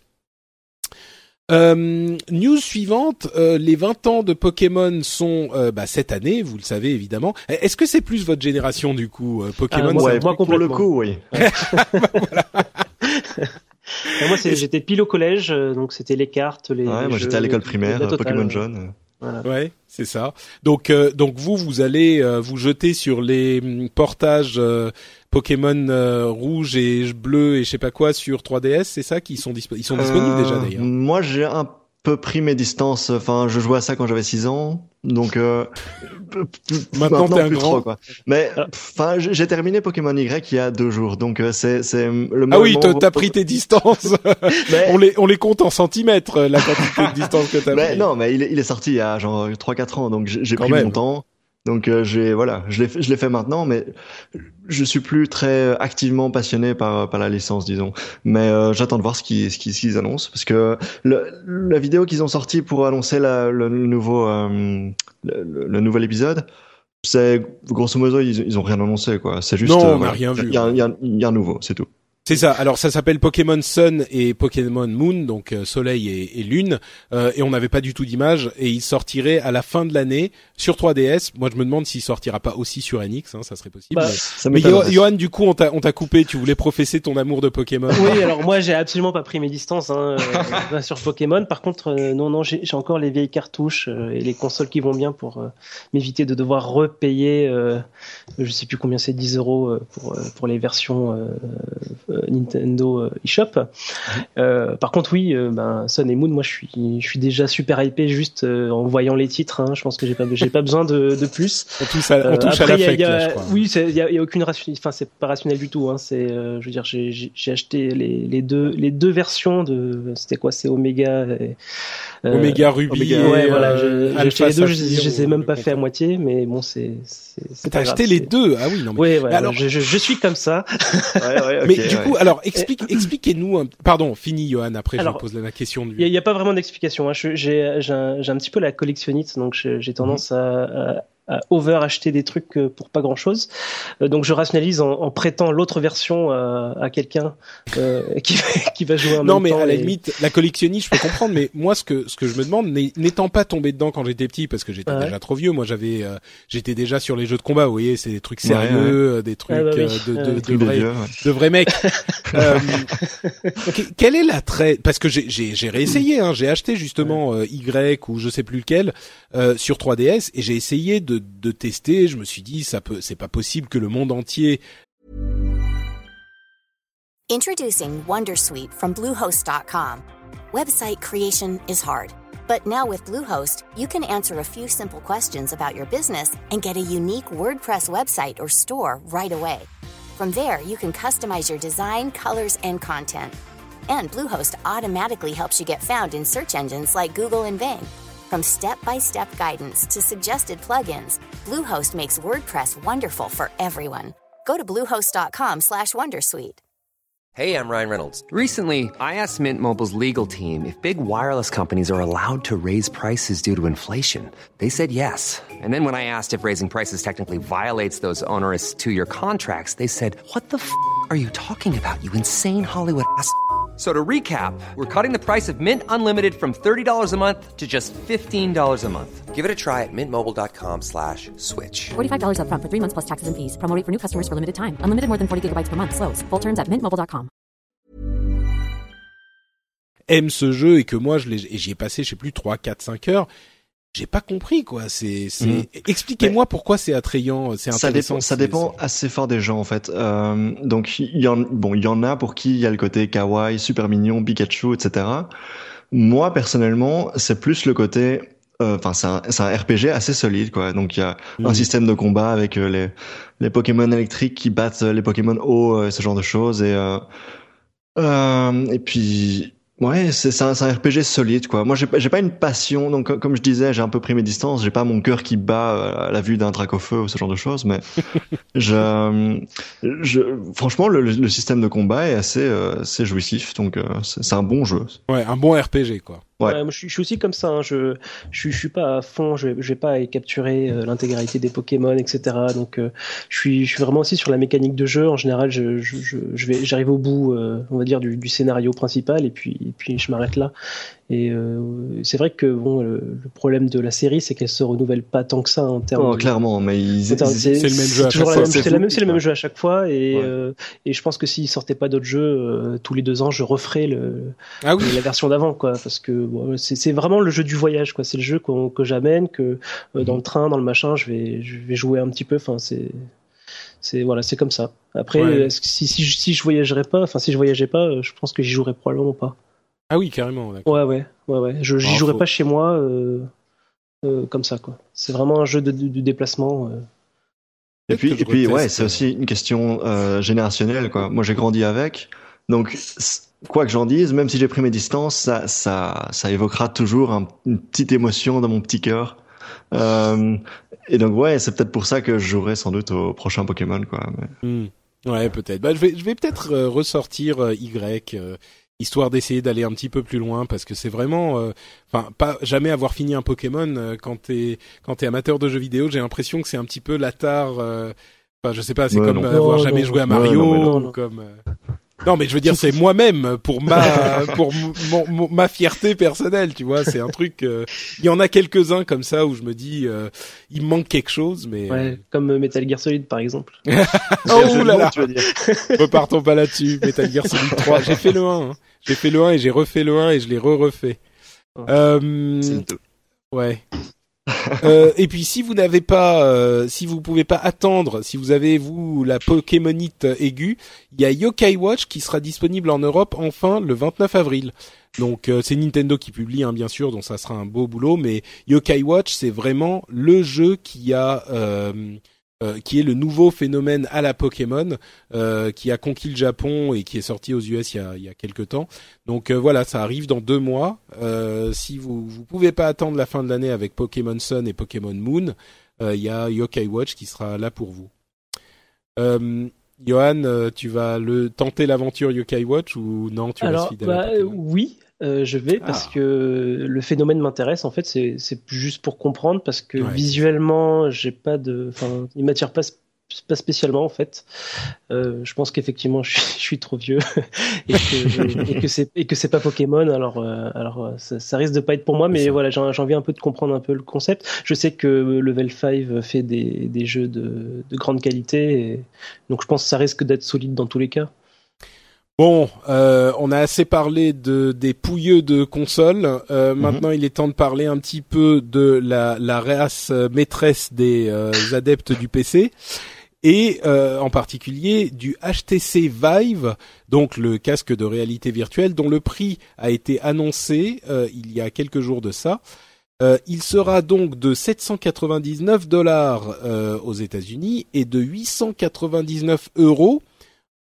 Euh, news suivante, euh, les 20 ans de Pokémon sont euh, bah, cette année, vous le savez évidemment. Est-ce que c'est plus votre génération du coup Pokémon ah, Moi pour le coup, oui. moi j'étais pile au collège, donc c'était les cartes, les. Ouais, moi j'étais à l'école primaire, Pokémon jaune. Voilà. Ouais, c'est ça. Donc, donc vous, vous allez vous jeter sur les hum, portages Pokémon euh, rouge et bleu et je sais pas quoi sur 3DS, c'est ça qui sont, ils sont disponibles déjà euh, d'ailleurs. Moi, j'ai un peu pris mes distances. Enfin, je jouais à ça quand j'avais 6 ans, donc euh, maintenant, t'es un grand. quoi. Mais enfin, j'ai terminé Pokémon Y il y a deux jours, donc c'est c'est le. Ah oui, t'as pris tes distances. on les on les compte en centimètres la quantité de distance que t'as. Mais non, mais il est, il est sorti il y a genre 3-4 ans, donc j'ai pris mon temps. Donc euh, j'ai voilà, je l'ai je l'ai fait maintenant, mais je suis plus très activement passionné par par la licence, disons. Mais euh, j'attends de voir ce qu'ils ce qu'ils ce qu'ils annoncent parce que le, la vidéo qu'ils ont sorti pour annoncer la, le, nouveau euh, le, le, nouvel épisode, c'est grosso modo ils, ils ont rien annoncé quoi. C'est juste non, on a rien vu. Il y y a un nouveau, c'est tout. C'est ça. Alors ça s'appelle Pokémon Sun et Pokémon Moon, donc euh, Soleil et, et Lune, euh, et on n'avait pas du tout d'image. Et il sortirait à la fin de l'année sur 3DS. Moi, je me demande s'il sortira pas aussi sur NX, hein, ça serait possible. Bah, mais, Johan, du coup, on t'a on t'a coupé. Tu voulais professer ton amour de Pokémon. Oui, alors moi, j'ai absolument pas pris mes distances hein, euh, sur Pokémon. Par contre, non, non, j'ai encore les vieilles cartouches et les consoles qui vont bien pour m'éviter de devoir repayer. je sais plus combien c'est 10 euros pour pour les versions Nintendo euh, eShop. Euh, par contre, oui, euh, ben, Sun et Moon, moi, je suis, je suis déjà super hypé juste en voyant les titres. Hein. Je pense que j'ai pas, j'ai pas besoin de, de plus. On touche à, on touche après, à la je crois. Oui, il y a, y a, aucune ration, enfin, c'est pas rationnel du tout. Hein. C'est, je veux dire, j'ai, j'ai acheté les, les deux, les deux versions de, c'était quoi, c'est Omega. Et, Omega Ruby. ouais, voilà. J'ai acheté les deux. Je, je, les ai même pas fait à moitié, mais bon, c'est. T'as acheté les deux Ah oui, non mais. Ouais, ouais, alors, je, je, suis comme ça. ouais, ouais, okay, mais du coup, alors explique, expliquez-nous. Pardon, fini, Johan. Après, je vous pose la question. Il n'y a, a, pas vraiment d'explication. Hein. J'ai un, un, petit peu la collectionnite, donc j'ai tendance mhm. à, à over acheter des trucs euh, pour pas grand chose. Euh, donc je rationalise en, en prêtant l'autre version à, à quelqu'un euh, qui, qui, va jouer un Non, mais à la limite, la collectionniste, je peux comprendre. mais moi, ce que ce que je me demande, n'étant pas tombé dedans quand j'étais petit, parce que j'étais déjà trop vieux. Moi, j'avais, j'étais déjà sur les jeux de combat. Vous voyez, c'est des trucs sérieux, des trucs ah bah de, de, de, vrais, de vrais mecs. quel est l'attrait Parce que j'ai j'ai réessayé. Hein, j'ai acheté justement Y ou je sais plus lequel sur 3DS et j'ai essayé de tester. Je me suis dit, ça peut, c'est pas possible que le monde entier. Introducing WonderSuite from Bluehost.com. Website creation is hard, but now with Bluehost, you can answer a few simple questions about your business and get a unique WordPress website or store right away. From there, you can customize your design, colors, and content And Bluehost automatically helps you get found in search engines like Google and Bing. From step-by-step guidance to suggested plugins, Bluehost makes WordPress wonderful for everyone. Go to bluehost.com/wondersuite. Hey, I'm Ryan Reynolds. Recently, I asked Mint Mobile's legal team if big wireless companies are allowed to raise prices due to inflation. They said yes. And then when I asked if raising prices technically violates those onerous two-year contracts, they said, "What the f*** are you talking about? You insane Hollywood ass." So to recap, we're cutting the price of Mint Unlimited from $30 a month to just $15 a month. Give it a try at mintmobile.com slash switch. $45 upfront for three months plus taxes and fees. Promo rate for new customers for limited time. Unlimited more than 40 gigabytes per month. Slows. Full terms at mintmobile.com. aime ce jeu et que moi je l'ai, et j'y ai passé, je sais plus, 3, 4, 5 heures. J'ai pas compris quoi. C'est. Mhm. Expliquez-moi pourquoi c'est attrayant, c'est Ça dépend, ça dépend assez fort des gens en fait. Euh, donc il y en, bon, il y en a pour qui il y a le côté kawaii, super mignon, Pikachu, etc. Moi personnellement, c'est plus le côté, euh, enfin c'est un, un RPG assez solide quoi. Donc il y a un Mhm. système de combat avec euh, les les Pokémon électriques qui battent euh, les Pokémon eau, euh, ce genre de choses et euh, euh, et puis Ouais, c'est c'est un, c'est un RPG solide quoi. Moi j'ai pas- j'ai pas une passion donc co- comme je disais, j'ai un peu pris mes distances, j'ai pas mon cœur qui bat euh, à la vue d'un Dracofeu ou ce genre de choses mais je, je franchement le, le système de combat est assez euh, assez jouissif donc euh, c'est c'est un bon jeu. Ouais, un bon RPG quoi. Ouais. Ouais, je, suis, aussi comme ça. hein. Je, je, je suis pas à fond. Je, je vais pas capturer euh, l'intégralité des Pokémon, etc. Donc, euh, je suis, je suis vraiment aussi sur la mécanique de jeu. En général, je, je, je vais, j'arrive au bout, euh, on va dire, du, du scénario principal, et puis, et puis je m'arrête là. Et euh, c'est vrai que bon, le, le problème de la série, c'est qu'elle se renouvelle pas tant que ça en termes. Oh, de- clairement mais ils, Attends, ils- c'est le même jeu à chaque fois, même- c'est C'est la fou. même, c'est le même jeu à chaque fois, et, Ouais. euh, et je pense que s'ils sortaient pas d'autres jeux euh, tous les deux ans, je referais le, Ah oui. la version d'avant, quoi, parce que bon, c'est c'est vraiment le jeu du voyage, quoi. C'est le jeu qu'on- que j'amène, que euh, Mhm. dans le train, dans le machin, je vais, je vais jouer un petit peu. Enfin, c'est, c'est voilà, c'est comme ça. Après, Ouais. si, si, je- si je voyagerais pas, enfin si je voyageais pas, je pense que j'y jouerais probablement pas. Ah oui, carrément. d'accord. Ouais, ouais, ouais, ouais. Je j'y jouerais faut- pas chez moi euh, euh, comme ça, quoi. C'est vraiment un jeu de, de- de déplacement. euh. Et puis, et puis ouais, c'est aussi une question euh, générationnelle, quoi. Moi, j'ai grandi avec, donc quoi que j'en dise, même si j'ai pris mes distances, ça, ça, ça évoquera toujours un- une petite émotion dans mon petit cœur. Euh, et donc ouais, c'est peut-être pour ça que je jouerai sans doute au prochain Pokémon, quoi. Mais- Hmm. Ouais, peut-être. Bah, je vais, je vais peut-être euh, ressortir euh, Y, euh, histoire d'essayer d'aller un petit peu plus loin, parce que c'est vraiment, euh, enfin, pas jamais avoir fini un Pokémon euh, quand t'es quand t'es amateur de jeux vidéo. J'ai l'impression que c'est un petit peu l'attard. euh, Enfin, je sais pas, c'est Ouais, comme non. avoir Non, jamais non. joué à Mario non, ou comme. euh, Non, mais je veux dire, c'est moi-même pour ma pour mon- mon- ma fierté personnelle, tu vois. C'est un truc. euh, Il y en a quelques-uns comme ça où je me dis, euh, il me manque quelque chose, mais. Ouais, comme Metal Gear Solid, par exemple. Oh là là tu veux dire. Repartons pas là-dessus. Metal Gear Solid 3. J'ai fait le 1. hein. J'ai fait le 1 et j'ai refait le 1 et je l'ai re-refait. Oh. Euh, C'est le deux. ouais. Euh, et puis si vous n'avez pas, euh, si vous pouvez pas attendre, si vous avez vous la Pokémonite aiguë, il y a Yokai Watch qui sera disponible en Europe enfin le 29 avril. Donc euh, c'est Nintendo qui publie hein, bien sûr, donc ça sera un beau boulot. Mais Yokai Watch c'est vraiment le jeu qui a euh, qui est le nouveau phénomène à la Pokémon, euh, qui a conquis le Japon et qui est sorti aux US il y a, il y a quelques temps. Donc euh, voilà, ça arrive dans deux mois. Euh, si vous vous pouvez pas attendre la fin de l'année avec Pokémon Sun et Pokémon Moon, euh, il y a Yokai Watch qui sera là pour vous. Euh, Johan, tu vas le tenter l'aventure Yokai Watch ou non Tu restes Alors, fidèle bah, oui, euh, je vais parce Ah. que le phénomène m'intéresse. En fait, c'est juste pour comprendre parce que Ouais. visuellement, j'ai pas de, enfin, il m'attire pas, pas spécialement en fait. Euh, je pense qu'effectivement, je suis, je suis trop vieux et que, et que c'est et que c'est pas Pokémon. Alors, euh, alors, euh, ça, ça risque de pas être pour moi. Mais voilà, j'ai j'ai envie un peu de comprendre un peu le concept. Je sais que Level 5 fait des, des jeux de, de grande qualité, et donc je pense que ça risque d'être solide dans tous les cas. Bon, euh, on a assez parlé de des pouilleux de consoles. Euh, Mhm. Maintenant, il est temps de parler un petit peu de la, la race euh, maîtresse des euh, adeptes du PC et en particulier du HTC Vive, donc le casque de réalité virtuelle dont le prix a été annoncé il y a quelques jours de ça. Il sera donc de 799 dollars aux États-Unis et de 899 euros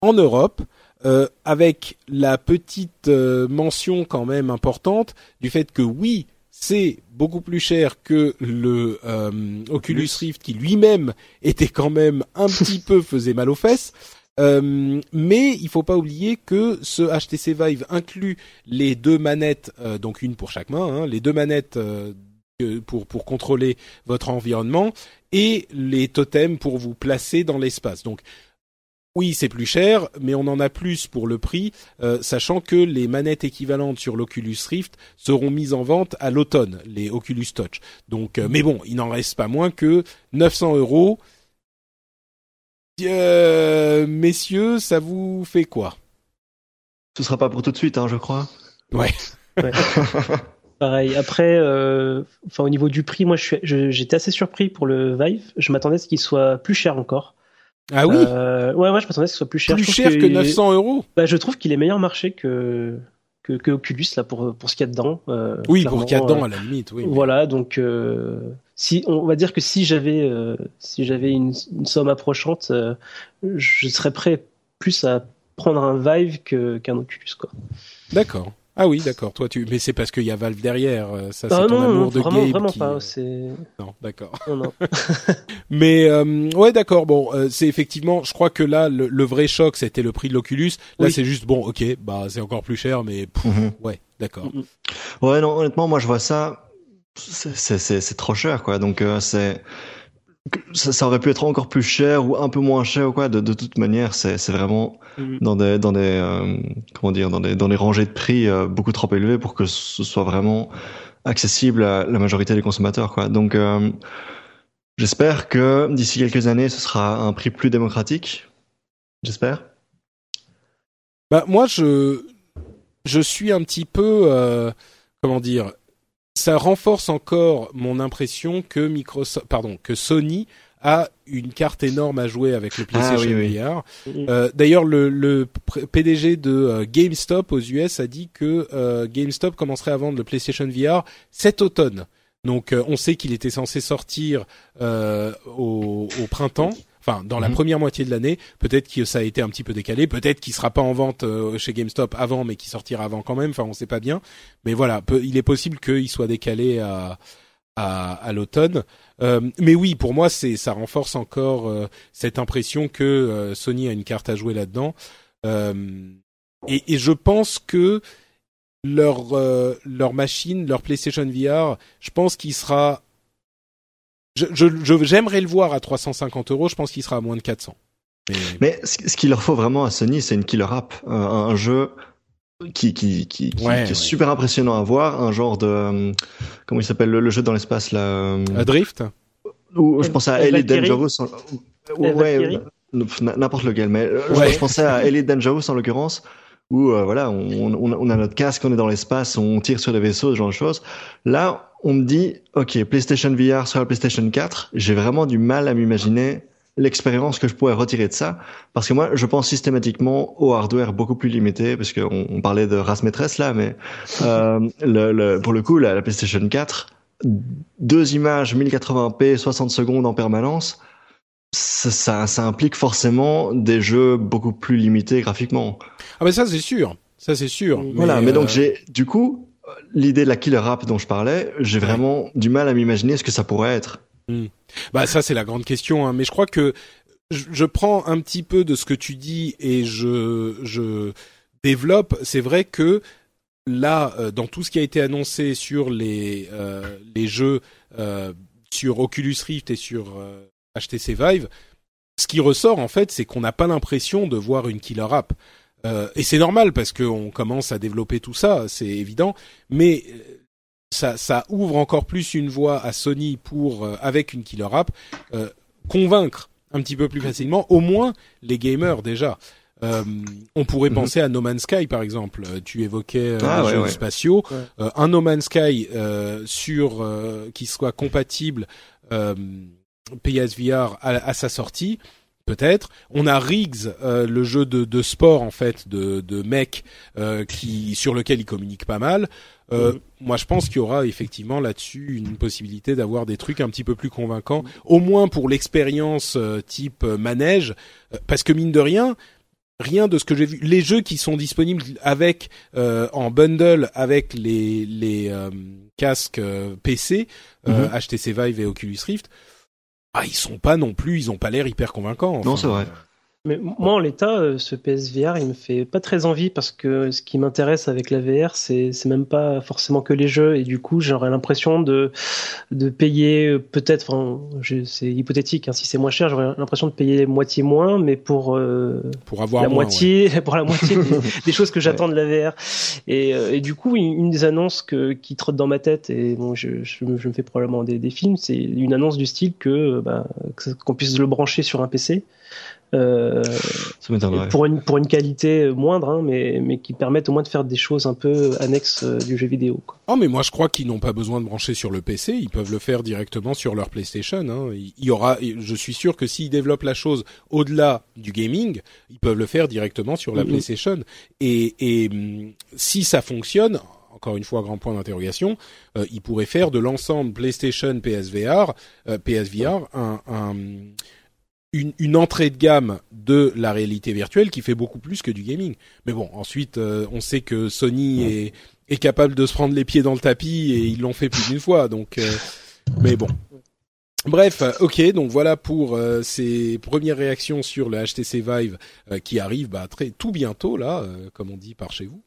en Europe. Euh, avec la petite euh, mention quand même importante du fait que oui, c'est beaucoup plus cher que le euh, Oculus Rift qui lui-même était quand même un petit peu faisait mal aux fesses. Euh, mais il faut pas oublier que ce HTC Vive inclut les deux manettes, euh, donc une pour chaque main, hein, les deux manettes euh, pour pour contrôler votre environnement et les totems pour vous placer dans l'espace. Donc oui, c'est plus cher, mais on en a plus pour le prix, euh, sachant que les manettes équivalentes sur l'Oculus Rift seront mises en vente à l'automne, les Oculus Touch. Donc, euh, mais bon, il n'en reste pas moins que 900 euros. Euh, messieurs, ça vous fait quoi? Ce sera pas pour tout de suite, hein, je crois. Ouais. Ouais. Pareil. Après, euh, enfin au niveau du prix, moi je suis- je- j'étais assez surpris pour le Vive. Je m'attendais à ce qu'il soit plus cher encore. Ah oui, Euh, ouais, ouais, je m'attendais à ce soit plus cher. plus Je cher que qu'il- 900 euros. Bah, je trouve qu'il est meilleur marché que que, que Oculus là pour pour ce qu'il y a dedans. euh, Oui, pour qu'il y a dedans à la limite, oui. mais- Voilà, donc euh, si on va dire que si j'avais si j'avais une, une somme approchante, je serais prêt plus à prendre un Vive que qu'un Oculus quoi. D'accord. Ah oui, d'accord. Toi, tu. Mais c'est parce qu'il y a Valve derrière. euh, Ça, c'est Ah ton non, amour de vraiment Gabe vraiment qui- pas. C'est Non, d'accord. non non. Mais euh, ouais, d'accord. Bon, euh, c'est effectivement. Je crois que là, le, le vrai choc, c'était le prix de l'Oculus. Là, Oui. c'est juste bon. Ok, bah c'est encore plus cher, mais pff, Mhm. ouais, d'accord. Mhm. Ouais, non, honnêtement, moi je vois ça, c'est- c'est c'est- c'est trop cher, quoi. Donc euh, c'est ça, ça aurait pu être encore plus cher ou un peu moins cher ou quoi. De, de toute manière, c'est vraiment Mhm. dans des dans des euh, comment dire dans des dans des rangées de prix euh, beaucoup trop élevées pour que ce soit vraiment accessible à la majorité des consommateurs, quoi. Donc euh, j'espère que d'ici quelques années, ce sera un prix plus démocratique. J'espère. Bah moi, je je suis un petit peu euh, comment dire. Ça renforce encore mon impression que Microsoft, pardon, que Sony a une carte énorme à jouer avec le Ah, PlayStation oui. VR. Mhm. Euh, D'ailleurs, le, PDG de euh, GameStop aux US a dit que euh, GameStop commencerait à vendre le PlayStation VR cet automne. Donc, euh, on sait qu'il était censé sortir euh, au, au printemps, enfin dans la Mhm. première moitié de l'année. Peut-être que ça a été un petit peu décalé. Peut-être qu'il sera pas en vente euh, chez GameStop avant, mais qu'il sortira avant quand même. Enfin, on sait pas bien. Mais voilà, peu- il est possible qu'il soit décalé à à, à l'automne. Euh, mais oui, pour moi, c'est ça renforce encore euh, cette impression que euh, Sony a une carte à jouer là-dedans. Euh, et, et je pense que leur euh, leur machine, leur PlayStation VR, je pense qu'il sera. Je je- je- j'aimerais le voir à 350 euros. Je pense qu'il sera à moins de 400. Mais, Mais ce ce qu'il leur faut vraiment à Sony, c'est une killer app, un, un jeu qui qui qui, qui- Ouais, qui est ouais. super impressionnant à voir, un genre de euh, comment il s'appelle le, le jeu dans l'espace là. euh, Drift. Ou je pensais à El- Elite Valkyrie Dangerous. Ouais, euh, n'importe lequel, mais euh, je- pensais à Elite Dangerous en l'occurrence, où euh, voilà, on, on, on a notre casque, on est dans l'espace, on tire sur des vaisseaux, ce genre de choses. Là, on me dit, ok, PlayStation VR sur la PlayStation 4, j'ai vraiment du mal à m'imaginer l'expérience que je pourrais retirer de ça, parce que moi, je pense systématiquement au hardware beaucoup plus limité, parce qu'on on parlait de race maîtresse là, mais euh, le, le- pour le coup, la, la PlayStation 4, deux images 1080p, 60 secondes en permanence, ça, ça, ça implique forcément des jeux beaucoup plus limités graphiquement. Ah mais ça c'est sûr, ça c'est sûr. Voilà, mais, euh, donc j'ai du coup l'idée de la killer app dont je parlais, j'ai vraiment du mal à m'imaginer ce que ça pourrait être. Bah ça c'est la grande question, hein. mais je crois que je, je prends un petit peu de ce que tu dis et je, je développe. C'est vrai que là, euh, dans tout ce qui a été annoncé sur les, euh, les jeux euh, sur Oculus Rift et sur euh, HTC Vive, ce qui ressort en fait, c'est qu'on n'a pas l'impression de voir une killer app. Euh, et c'est normal parce qu'on commence à développer tout ça, c'est évident. Mais euh, ça, ça ouvre encore plus une voie à Sony pour, euh, avec une killer app, euh, convaincre un petit peu plus facilement, au moins les gamers déjà. Euh, on pourrait Mhm. penser à No Man's Sky par exemple. Euh, Tu évoquais euh, Ah, les ouais, jeux ouais. spatiaux. Ouais. Euh, un No Man's Sky euh, sur euh, qui soit compatible euh, PSVR à, à sa sortie, peut-être. On a Riggs, euh, le jeu de, de sport en fait de, de mec euh, qui sur lequel il communique pas mal. Euh, Mhm. Moi, je pense qu'il y aura effectivement là-dessus une possibilité d'avoir des trucs un petit peu plus convaincants, au moins pour l'expérience euh, type euh, manège, Euh, parce que mine de rien, rien de ce que j'ai vu. Les jeux qui sont disponibles avec en bundle avec les les casques PC, HTC mhm. Vive et Oculus Rift, ah ils sont pas non plus, ils ont pas l'air hyper convaincants. non c'est vrai. Mais moi, en l'état, euh, ce PSVR, il me fait pas très envie parce que ce qui m'intéresse avec la VR, c'est c'est même pas forcément que les jeux et du coup, j'aurais l'impression de de payer euh, peut-être, enfin, c'est hypothétique, hein, si c'est moins cher, j'aurais l'impression de payer moitié moins, mais pour euh, pour avoir la moitié, pour la moitié des, choses que j'attends de la VR. Et, et du coup, une, des annonces que qui trotte dans ma tête et bon, je je, me fais probablement des, des films, c'est une annonce du style que bah, qu'on puisse le brancher sur un PC. Euh, pour une pour une qualité moindre, hein, mais mais qui permettent au moins de faire des choses un peu annexes euh, du jeu vidéo. Quoi. Oh mais moi je crois qu'ils n'ont pas besoin de brancher sur le PC, ils peuvent le faire directement sur leur PlayStation. Hein. Il y aura, je suis sûr que s'ils développent la chose au-delà du gaming, ils peuvent le faire directement sur la mm-hmm. PlayStation. Et et mm, si ça fonctionne, encore une fois grand point d'interrogation, euh, ils pourraient faire de l'ensemble PlayStation PSVR, euh, PSVR un, un une, une, entrée de gamme de la réalité virtuelle qui fait beaucoup plus que du gaming. Mais bon, ensuite, euh, on sait que Sony est, est, capable de se prendre les pieds dans le tapis et ils l'ont fait plus d'une fois. Donc, euh, mais bon. Bref, euh, ok, donc voilà pour ces premières réactions sur le HTC Vive qui arrive bah, très tout bientôt là, comme on dit par chez vous.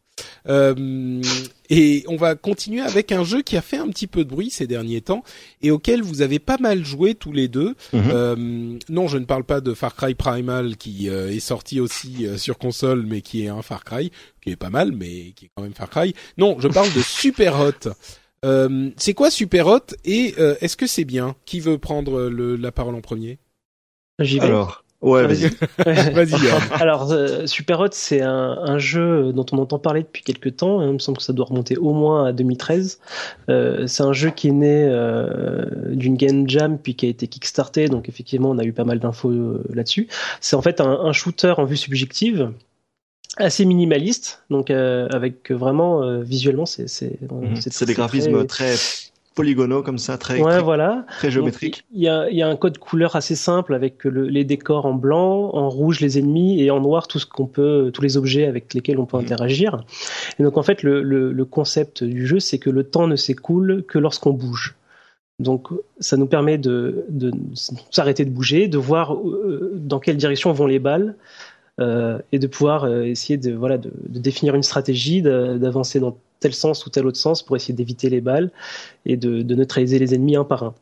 Euh, et on va continuer avec un jeu qui a fait un petit peu de bruit ces derniers temps et auquel vous avez pas mal joué tous les deux. Mhm. Euh, non, je ne parle pas de Far Cry Primal qui euh, est sorti aussi sur console, mais qui est un Far Cry qui est pas mal, mais qui est quand même Far Cry. Non, je parle de Super Hot. c'est quoi Super Hot et est-ce que c'est bien? Qui veut prendre le, la parole en premier? J'y vais. Alors, Ouais, vas-y. vas-y. Alors, euh, Super Hot, c'est un, un, jeu dont on entend parler depuis quelques temps. Hein. Il me semble que ça doit remonter au moins à 2013. Euh, c'est un jeu qui est né euh, d'une game jam puis qui a été kickstarté. Donc, effectivement, on a eu pas mal d'infos euh, là-dessus. C'est en fait un, un, shooter en vue subjective assez minimaliste donc euh, avec vraiment visuellement c'est c'est c'est des graphismes très polygonaux comme ça, très, ouais, voilà. très géométrique. Il y a, y a, un code couleur assez simple avec le, les décors en blanc, en rouge les ennemis et en noir tout ce qu'on peut, tous les objets avec lesquels on peut mhm. interagir. Et donc en fait le, le, le concept du jeu c'est que le temps ne s'écoule que lorsqu'on bouge. Donc ça nous permet de, de s'arrêter de bouger, de voir euh, dans quelle direction vont les balles. Euh, et de pouvoir euh, essayer de voilà de, définir une stratégie, d'avancer dans tel sens ou tel autre sens pour essayer d'éviter les balles et de, neutraliser les ennemis un par un.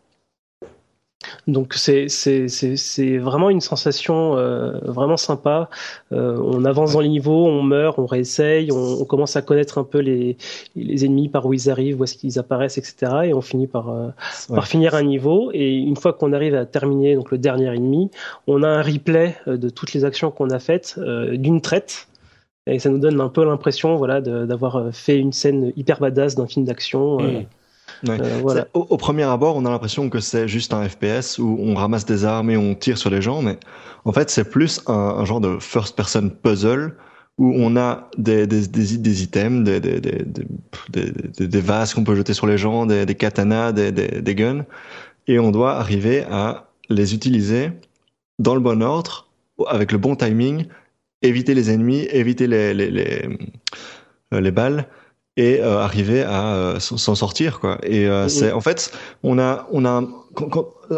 Donc c'est c'est vraiment une sensation euh, vraiment sympa. Euh, on avance dans les niveaux, on meurt, on réessaye, on, on, commence à connaître un peu les, les ennemis par où ils arrivent, où est-ce qu'ils apparaissent, etc. Et on finit par euh, par finir un niveau. Et une fois qu'on arrive à terminer donc le dernier ennemi, on a un replay de toutes les actions qu'on a faites d'une traite et ça nous donne un peu l'impression voilà d'avoir euh, fait une scène hyper badass d'un film d'action euh, euh, au, premier abord on a l'impression que c'est juste un FPS où on ramasse des armes et on tire sur les gens mais en fait c'est plus un, genre de first person puzzle où on a des, des, des, des items, des, des, des, des vases qu'on peut jeter sur les gens, des, des katanas, des, des, des guns, et on doit arriver à les utiliser dans le bon ordre, avec le bon timing, éviter les ennemis, éviter les, les, les, euh, les balles et euh, arriver à euh, s'en sortir quoi. Et euh, c'est en fait on a on a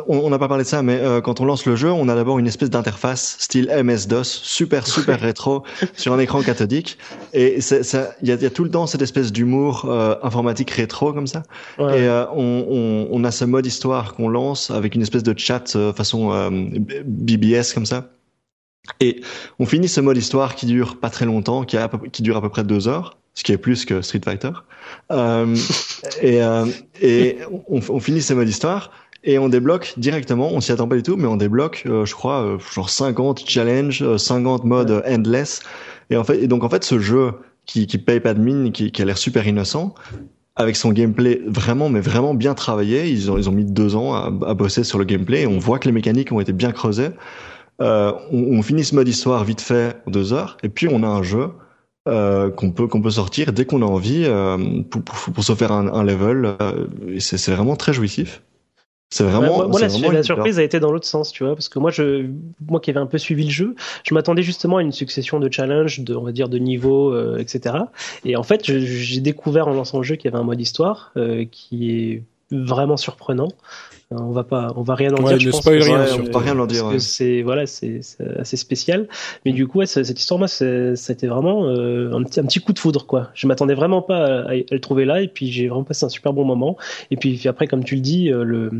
on n'a pas parlé de ça, mais quand on lance le jeu, on a d'abord une espèce d'interface style MS-DOS, super super rétro, sur un écran cathodique. Et il y a, y a, tout le temps cette espèce d'humour informatique rétro comme ça. Et on, on, on, a ce mode histoire qu'on lance avec une espèce de chat façon BBS comme ça. Et on finit ce mode histoire qui dure pas très longtemps, qui, a, qui dure à peu près deux heures, ce qui est plus que Street Fighter. Euh, et euh, et on, on, finit ce mode histoire et on débloque directement, on s'y attend pas du tout, mais on débloque, euh, je crois, euh, genre 50 challenges, 50 modes endless. Et en fait, et donc en fait, ce jeu qui, qui paye pas de mine, qui, qui a l'air super innocent, avec son gameplay vraiment, mais vraiment bien travaillé. Ils ont, ils ont mis deux ans à, à bosser sur le gameplay. Et on voit que les mécaniques ont été bien creusées. Euh, on, on, finit ce mode histoire vite fait en deux heures, et puis on a un jeu euh, qu'on peut qu'on peut sortir dès qu'on a envie euh, pour, pour, pour, se faire un, un level. Euh, c'est vraiment très jouissif. C'est vraiment. Ouais, moi, la, vraiment la surprise a été dans l'autre sens, tu vois, parce que moi, je, moi qui avais un peu suivi le jeu, je m'attendais justement à une succession de challenges, de, on va dire, de niveaux, euh, etc. Et en fait, j'ai découvert en lançant le jeu qu'il y avait un mode histoire qui est vraiment surprenant. On va pas, on va rien en Ouais, dire. je ne pense, rien, surtout. On va rien en parce dire, ouais. c'est voilà, c'est assez spécial. Mais du coup, ouais, cette histoire, moi, c'était vraiment euh, un petit un petit coup de foudre, quoi. Je m'attendais vraiment pas à, à le trouver là, et puis j'ai vraiment passé un super bon moment. Et puis, après, comme tu le dis, euh, le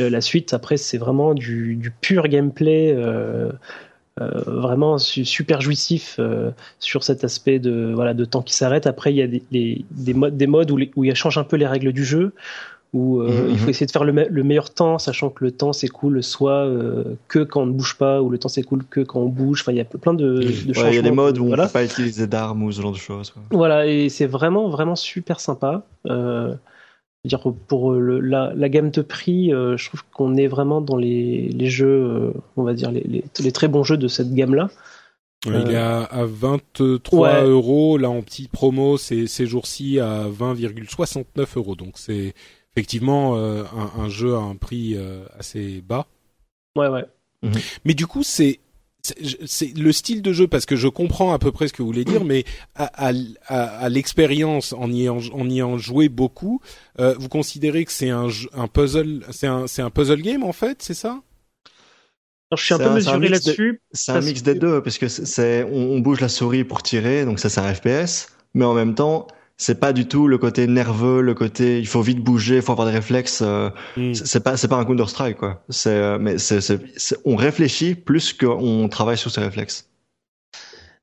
euh, la suite, après, c'est vraiment du, du pur gameplay. Euh, euh, vraiment su- super jouissif euh, sur cet aspect de voilà de temps qui s'arrête. Après, il y a des, des, des modes, des modes où, les- où il change un peu les règles du jeu, où euh, Mhm, il faut mhm. essayer de faire le, me- le meilleur temps, sachant que le temps s'écoule soit euh, que quand on ne bouge pas, ou le temps s'écoule que quand on bouge. Enfin, il y a plein de, de Ouais, changements. il y a des modes où on voilà. peut pas utiliser d'armes ou ce genre de choses. quoi. Voilà, et c'est vraiment, vraiment super sympa. Euh, dire, pour le- la, la gamme de prix, euh, je trouve qu'on est vraiment dans les, les jeux, euh, on va dire, les, les, les très bons jeux de cette gamme-là. Il est à, à 23 Ouais. euros. Là, en petite promo, c'est ces jours-ci à 20,69 euros. Donc, c'est effectivement euh, un, un jeu à un prix euh, assez bas. Ouais, ouais. Mais du coup, c'est c'est- le style de jeu parce que je comprends à peu près ce que vous voulez dire, mais à, à, à, l'expérience en y en, en y ayant joué beaucoup, euh, vous considérez que c'est un, jeu- un puzzle, c'est un c'est un puzzle game en fait, c'est ça? Alors, je suis un C'est peu un- mesuré mix de- là-dessus. C'est un mix des deux, parce que c'est- c'est, on, on bouge la souris pour tirer, donc ça c'est un FPS, mais en même temps, c'est pas du tout le côté nerveux, le côté il faut vite bouger, il faut avoir des réflexes. euh, Hmm. c'est pas, c'est pas un Counter Strike quoi. C'est, euh, mais c'est, c'est, c'est- on réfléchit plus qu'on travaille sur ses réflexes.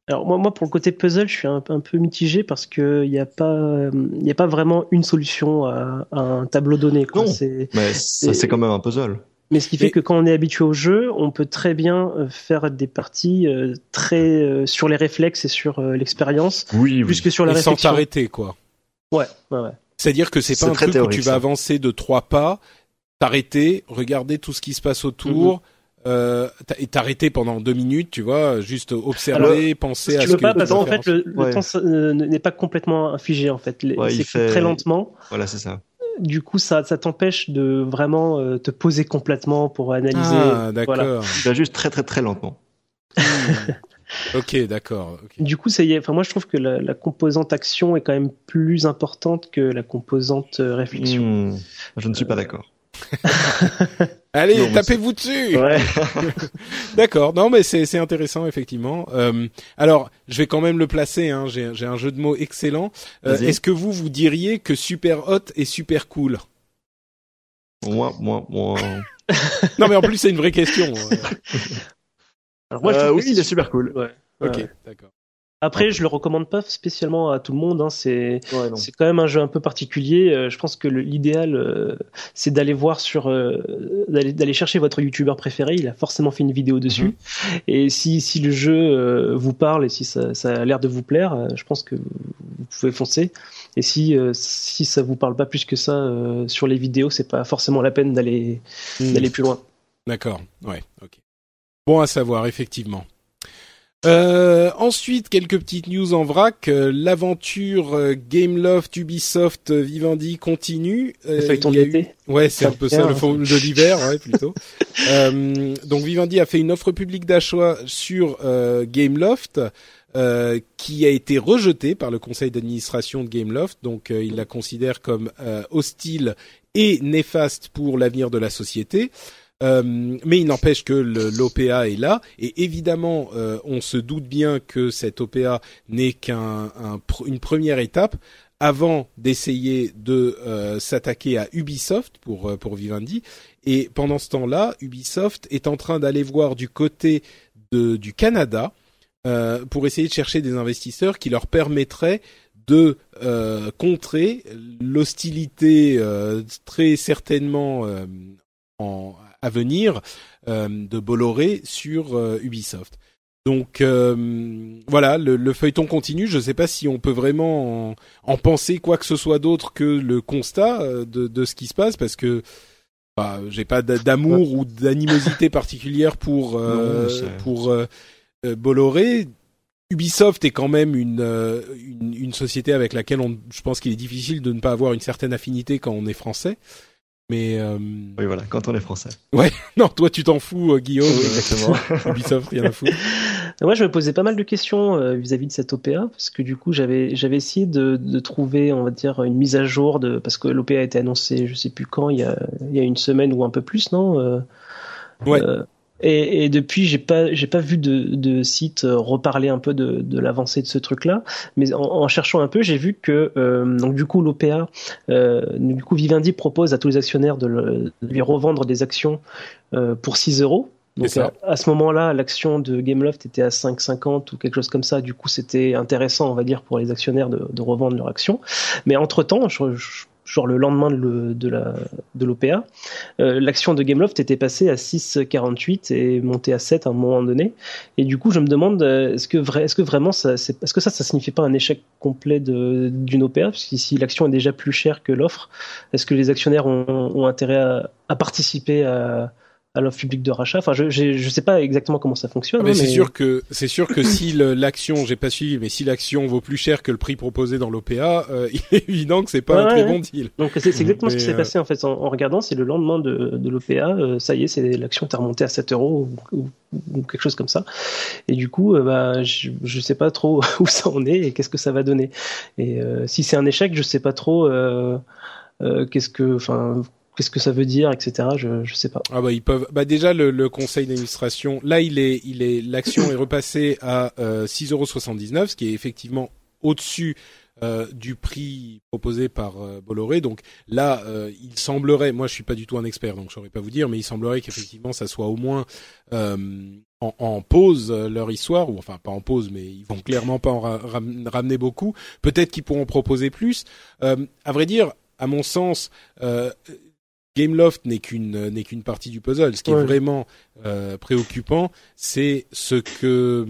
Alors moi, moi, pour le côté puzzle, je suis un, un peu mitigé parce que il n'y a pas, il y a pas vraiment une solution à, à un tableau donné. Quoi. Non. C'est- Mais c'est quand même un puzzle. Mais ce qui fait Mais- que quand on est habitué au jeu, on peut très bien euh, faire des parties euh, très euh, sur les réflexes et sur euh, l'expérience, Oui, plus que sur la Et sans t'arrêter quoi. Ouais, ouais, ouais. C'est-à-dire que c'est pas un très truc où tu vas ça. avancer de trois pas, t'arrêter, regarder tout ce qui se passe autour. Euh, t'a- et t'arrêter pendant deux minutes, tu vois, juste observer, penser Si à tu ce veux que pas, parce qu'en fait, le, temps euh, n'est pas complètement infligé. En fait, Ouais, il c'est fait- très lentement. Voilà, c'est ça. Du coup, ça, ça t'empêche de vraiment euh, te poser complètement pour analyser. Ah, d'accord. Voilà. Il va juste très très très lentement. ok, d'accord. Du coup, ça y est. Enfin, moi, je trouve que la, la composante action est quand même plus importante que la composante euh, réflexion. Hmm, Je ne suis pas d'accord. Allez, tapez-vous dessus. Ouais. D'accord. Non, mais c'est c'est intéressant effectivement. Euh, alors, je vais quand même le placer. Hein. J'ai j'ai un jeu de mots excellent. Euh. Est-ce que vous vous diriez que super hot est super cool? Moi, moi, moi. Non, mais en plus c'est une vraie question. Alors, moi, je Euh, trouve oui, que il c'est est super cool. Ouais. ok, Ouais. d'accord. Après, je le recommande pas spécialement à tout le monde. Hein. C'est Ouais, non. c'est quand même un jeu un peu particulier. Euh, je pense que l'idéal, euh, c'est d'aller voir sur, euh, d'aller d'aller chercher votre youtubeur préféré. Il a forcément fait une vidéo dessus. Mhm. Et si si le jeu euh, vous parle et si ça, ça a l'air de vous plaire, je pense que vous pouvez foncer. Et si si ça vous parle pas plus que ça sur les vidéos, c'est pas forcément la peine d'aller Hmm. d'aller plus loin. D'accord. Ouais. Ok. Bon à savoir effectivement. Euh, ensuite, quelques petites news en vrac. Euh, L'aventure euh, Gameloft, Ubisoft, euh, Vivendi continue. Euh, Le feuilleton il y a de l'été. eu- Ouais, c'est un peu ça, le fond de l'hiver, ouais, plutôt. euh, donc Vivendi a fait une offre publique d'achat sur euh, Gameloft. euh, qui a été rejetée par le conseil d'administration de Gameloft, donc euh, il la considère comme euh, hostile et néfaste pour l'avenir de la société. Euh, mais il n'empêche que l'OPA est là, et évidemment, euh, on se doute bien que cette OPA n'est qu'un un première étape avant d'essayer de euh, s'attaquer à Ubisoft pour euh, pour Vivendi. Et pendant ce temps-là, Ubisoft est en train d'aller voir du côté de, du Canada pour essayer de chercher des investisseurs qui leur permettraient de euh, contrer l'hostilité euh, très certainement euh, en, à venir euh, de Bolloré sur euh, Ubisoft. Donc euh, voilà, le, le feuilleton continue. Je ne sais pas si on peut vraiment en, en penser quoi que ce soit d'autre que le constat de, de ce qui se passe, parce que bah, j'ai pas d'a- d'amour ou d'animosité particulière pour euh, Non, c'est- pour euh, euh, Bolloré. Ubisoft est quand même une, une une société avec laquelle on, je pense qu'il est difficile de ne pas avoir une certaine affinité quand on est français. Mais euh... oui, voilà, quand on est français. Ouais, non, toi tu t'en fous, euh, Guillaume. Oui, exactement. Ubisoft, rien à foutre. Moi, je me posais pas mal de questions euh, vis-à-vis de cette OPA parce que du coup, j'avais j'avais essayé de, de trouver, on va dire, une mise à jour de parce que l'OPA a été annoncée, je sais plus quand, il y a il y a une semaine ou un peu plus, non euh, Ouais. Et, et depuis, j'ai pas j'ai pas vu de, de site euh, reparler un peu de, de l'avancée de ce truc-là. Mais en, en cherchant un peu, j'ai vu que euh, donc du coup l'OPA, euh, du coup Vivendi propose à tous les actionnaires de, le- de lui revendre des actions euh, pour 6 euros. Donc à ce moment-là, l'action de Gameloft était à 5,50 ou quelque chose comme ça. Du coup, c'était intéressant, on va dire, pour les actionnaires de, de revendre leur action. Mais entre-temps, je- je- genre le lendemain de, la de l'OPA, euh, l'action de Gameloft était passée à 6,48 et montée à 7 à un moment donné. Et du coup, je me demande, euh, est-ce que, est-ce que vraiment, ça, est-ce que ça, ça signifie pas un échec complet d'une OPA Parce que si l'action est déjà plus chère que l'offre, est-ce que les actionnaires ont, ont intérêt à, à participer à, à l'offre publique de rachat Enfin, je, je sais pas exactement comment ça fonctionne. Ah, mais hein, c'est sûr que c'est sûr que si l'action, j'ai pas suivi, mais si l'action vaut plus cher que le prix proposé dans l'OPA, euh, il est évident que c'est pas Ouais, un très ouais. bon deal. Donc c'est, exactement ce qui s'est euh, passé en fait en, en regardant. C'est le lendemain de, de l'OPA, euh, ça y est, c'est l'action est remontée à 7 euros ou, ou- ou quelque chose comme ça. Et du coup, bah, je, je sais pas trop où ça en est et qu'est-ce que ça va donner. Et si c'est un échec, je sais pas trop euh, qu'est-ce que, enfin, qu'est-ce que ça veut dire, etc. Je, je sais pas. Ah bah ils peuvent. Bah déjà le, le conseil d'administration, là il est, il est, l'action est repassée à euh, 6,79€, ce qui est effectivement au-dessus euh, du prix proposé par euh, Bolloré. Donc là, euh, il semblerait, moi je suis pas du tout un expert, donc je saurais pas vous dire, mais il semblerait qu'effectivement ça soit au moins euh, en, en pause euh, leur histoire, ou enfin pas en pause, mais ils vont clairement pas en ra- ram- ramener beaucoup. Peut-être qu'ils pourront proposer plus. À vrai dire, à mon sens. Euh, Gameloft n'est qu'une n'est qu'une partie du puzzle. Ce qui Ouais. est vraiment euh, préoccupant, c'est ce que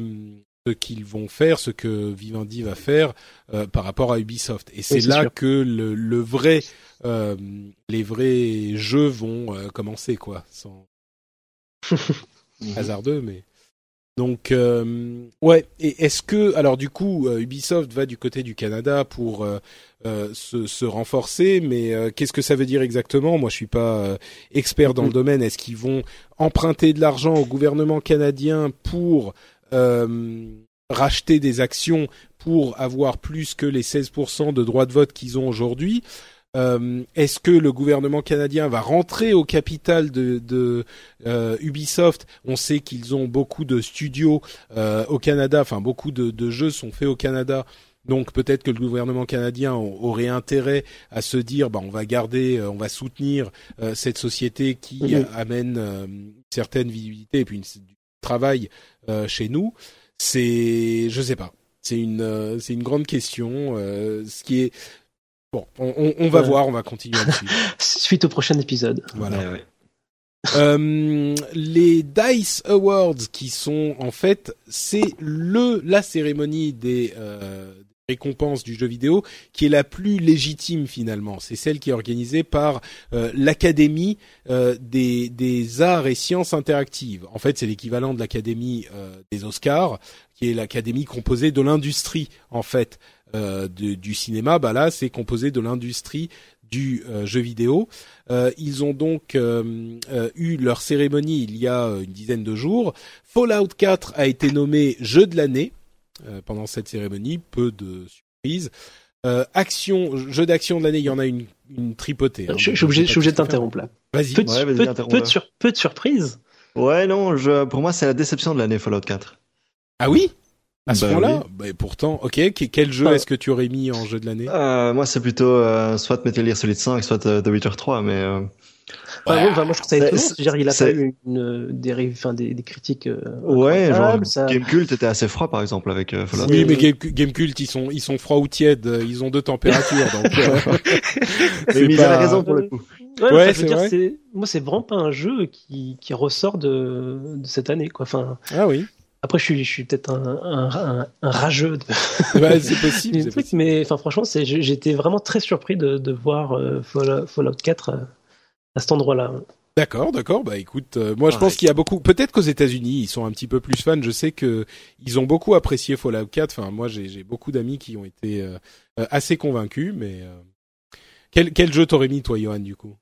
ce qu'ils vont faire, ce que Vivendi va faire euh, par rapport à Ubisoft. Et c'est là sûr. que le, le vrai euh, les vrais jeux vont euh, commencer quoi, sans hasardeux mais donc euh, ouais et est-ce que alors du coup euh, Ubisoft va du côté du Canada pour euh, euh, se, se renforcer mais euh, qu'est-ce que ça veut dire exactement? Moi je suis pas euh, expert dans le domaine. Est-ce qu'ils vont emprunter de l'argent au gouvernement canadien pour euh, racheter des actions pour avoir plus que les 16% de droits de vote qu'ils ont aujourd'hui? Euh, Est-ce que le gouvernement canadien va rentrer au capital de, de euh, Ubisoft? On sait qu'ils ont beaucoup de studios euh, au Canada, enfin beaucoup de, de jeux sont faits au Canada. Donc peut-être que le gouvernement canadien aurait intérêt à se dire, bah on va garder, euh, on va soutenir euh, cette société qui euh, amène euh, une certaine visibilité et puis une, du travail euh, chez nous. C'est, je sais pas, c'est une, euh, c'est une grande question. euh, ce qui est bon, on, on, on va Ouais. voir, on va continuer. Suite au prochain épisode. Voilà. Ouais, ouais. Euh, les Dice Awards qui sont en fait c'est le la cérémonie des euh, récompenses du jeu vidéo qui est la plus légitime finalement. C'est celle qui est organisée par euh, l'Académie euh, des, des arts et sciences interactives. En fait, c'est l'équivalent de l'Académie euh, des Oscars, qui est l'Académie composée de l'industrie en fait euh, de- du cinéma. Bah là, c'est composé de l'industrie du euh, jeu vidéo. Euh, ils ont donc euh, euh, eu leur cérémonie il y a une dizaine de jours. Fallout 4 a été nommé jeu de l'année euh, pendant cette cérémonie, peu de surprises. Euh, action, jeu d'action de l'année, il y en a une, une tripotée. hein. je, je suis obligé, je suis obligé de t'interrompre là. Vas-y. Peu Ouais, vas-y, peu peu de ouais. sur- peu de surprises. Ouais, non, je, pour moi, c'est la déception de l'année Fallout 4. Ah oui? À ce Bah point-là bah, Pourtant, ok. que- Quel jeu Ah. est-ce que tu aurais mis en jeu de l'année? Euh, moi, c'est plutôt euh, soit Metal Gear Solid 5, soit euh, The Witcher 3, mais euh, Enfin, bon, enfin, moi, je trouve ça étonnant. Je veux dire, il a pas eu une, euh, des, enfin, des, des critiques. euh, ouais, genre ça- Gamecult était assez froid, par exemple, avec euh, Fallout. Oui, mais Game, Gamecult, ils sont ils sont froids ou tièdes, euh, ils ont deux températures, donc. euh, Mais c'est Misa a pas- raison pour le coup. Ouais, Ouais, c'est veux dire, vrai. c'est, moi, c'est vraiment pas un jeu qui, qui ressort de, de cette année, quoi. Enfin, Ah oui. Après, je suis, je suis peut-être un, un, un, un rageux de, c'est possible. truc, mais enfin, franchement, j'étais vraiment très surpris de, de voir euh, Fallout, Fallout 4 euh, à cet endroit-là. D'accord, d'accord. Bah écoute, euh, moi je Ah, pense ouais. qu'il y a beaucoup. Peut-être qu'aux États-Unis, ils sont un petit peu plus fans. Je sais que ils ont beaucoup apprécié Fallout 4. Enfin, moi j'ai beaucoup d'amis qui ont été assez convaincus. Mais quel quel jeu t'aurais mis toi, Johan, du coup?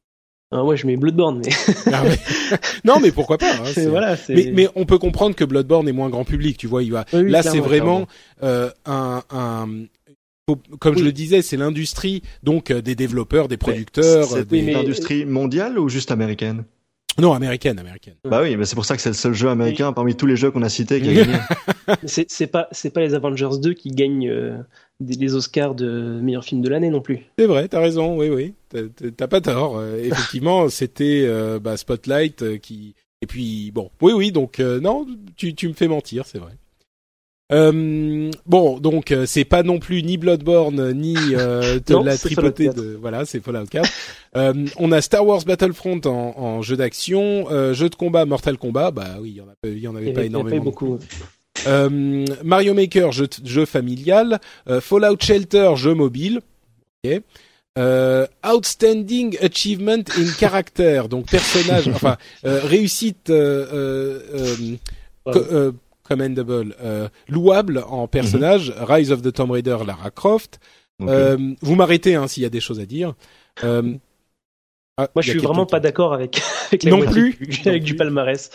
Ah ouais, je mets Bloodborne, mais. Ah ouais. non, mais pourquoi pas hein, c'est- voilà, c'est. mais, mais on peut comprendre que Bloodborne est moins grand public, tu vois. Il va. Oui, oui, Là, c'est vraiment euh, un, comme je le disais, c'est l'industrie, donc euh, des développeurs, des producteurs, C'est des... une mais- industrie mondiale ou juste américaine? Non américaine, américaine. Bah oui, mais c'est pour ça que c'est le seul jeu américain parmi tous les jeux qu'on a cités qui a gagné. C'est c'est pas c'est pas les Avengers 2 qui gagnent euh, des, Oscars de meilleur film de l'année non plus. C'est vrai, t'as raison, oui, oui, T'as- pas tort. Euh, effectivement, c'était euh, bah, Spotlight euh, qui, et puis bon, oui, oui, donc euh, non, tu, tu me fais mentir, c'est vrai. Euh, bon, donc euh, c'est pas non plus ni Bloodborne ni euh, de Non, la tripotée Fallout 4. de voilà, c'est Fallout 4. Euh, on a Star Wars Battlefront en, en jeu d'action, jeu de combat Mortal Kombat, bah oui, il y en, a, il y en avait Il y pas avait- il y avait énormément. beaucoup. Euh, Mario Maker, jeu, jeu familial. Euh, Fallout Shelter, jeu mobile. Euh, outstanding Achievement in Character, donc personnage, enfin réussite co- commendable, louable en personnage. Rise of the Tomb Raider, Lara Croft. Vous m'arrêtez hein, s'il y a des choses à dire. Euh, ah, Moi, je suis vraiment pas d'accord avec, avec la Non moitié plus. du- avec du palmarès.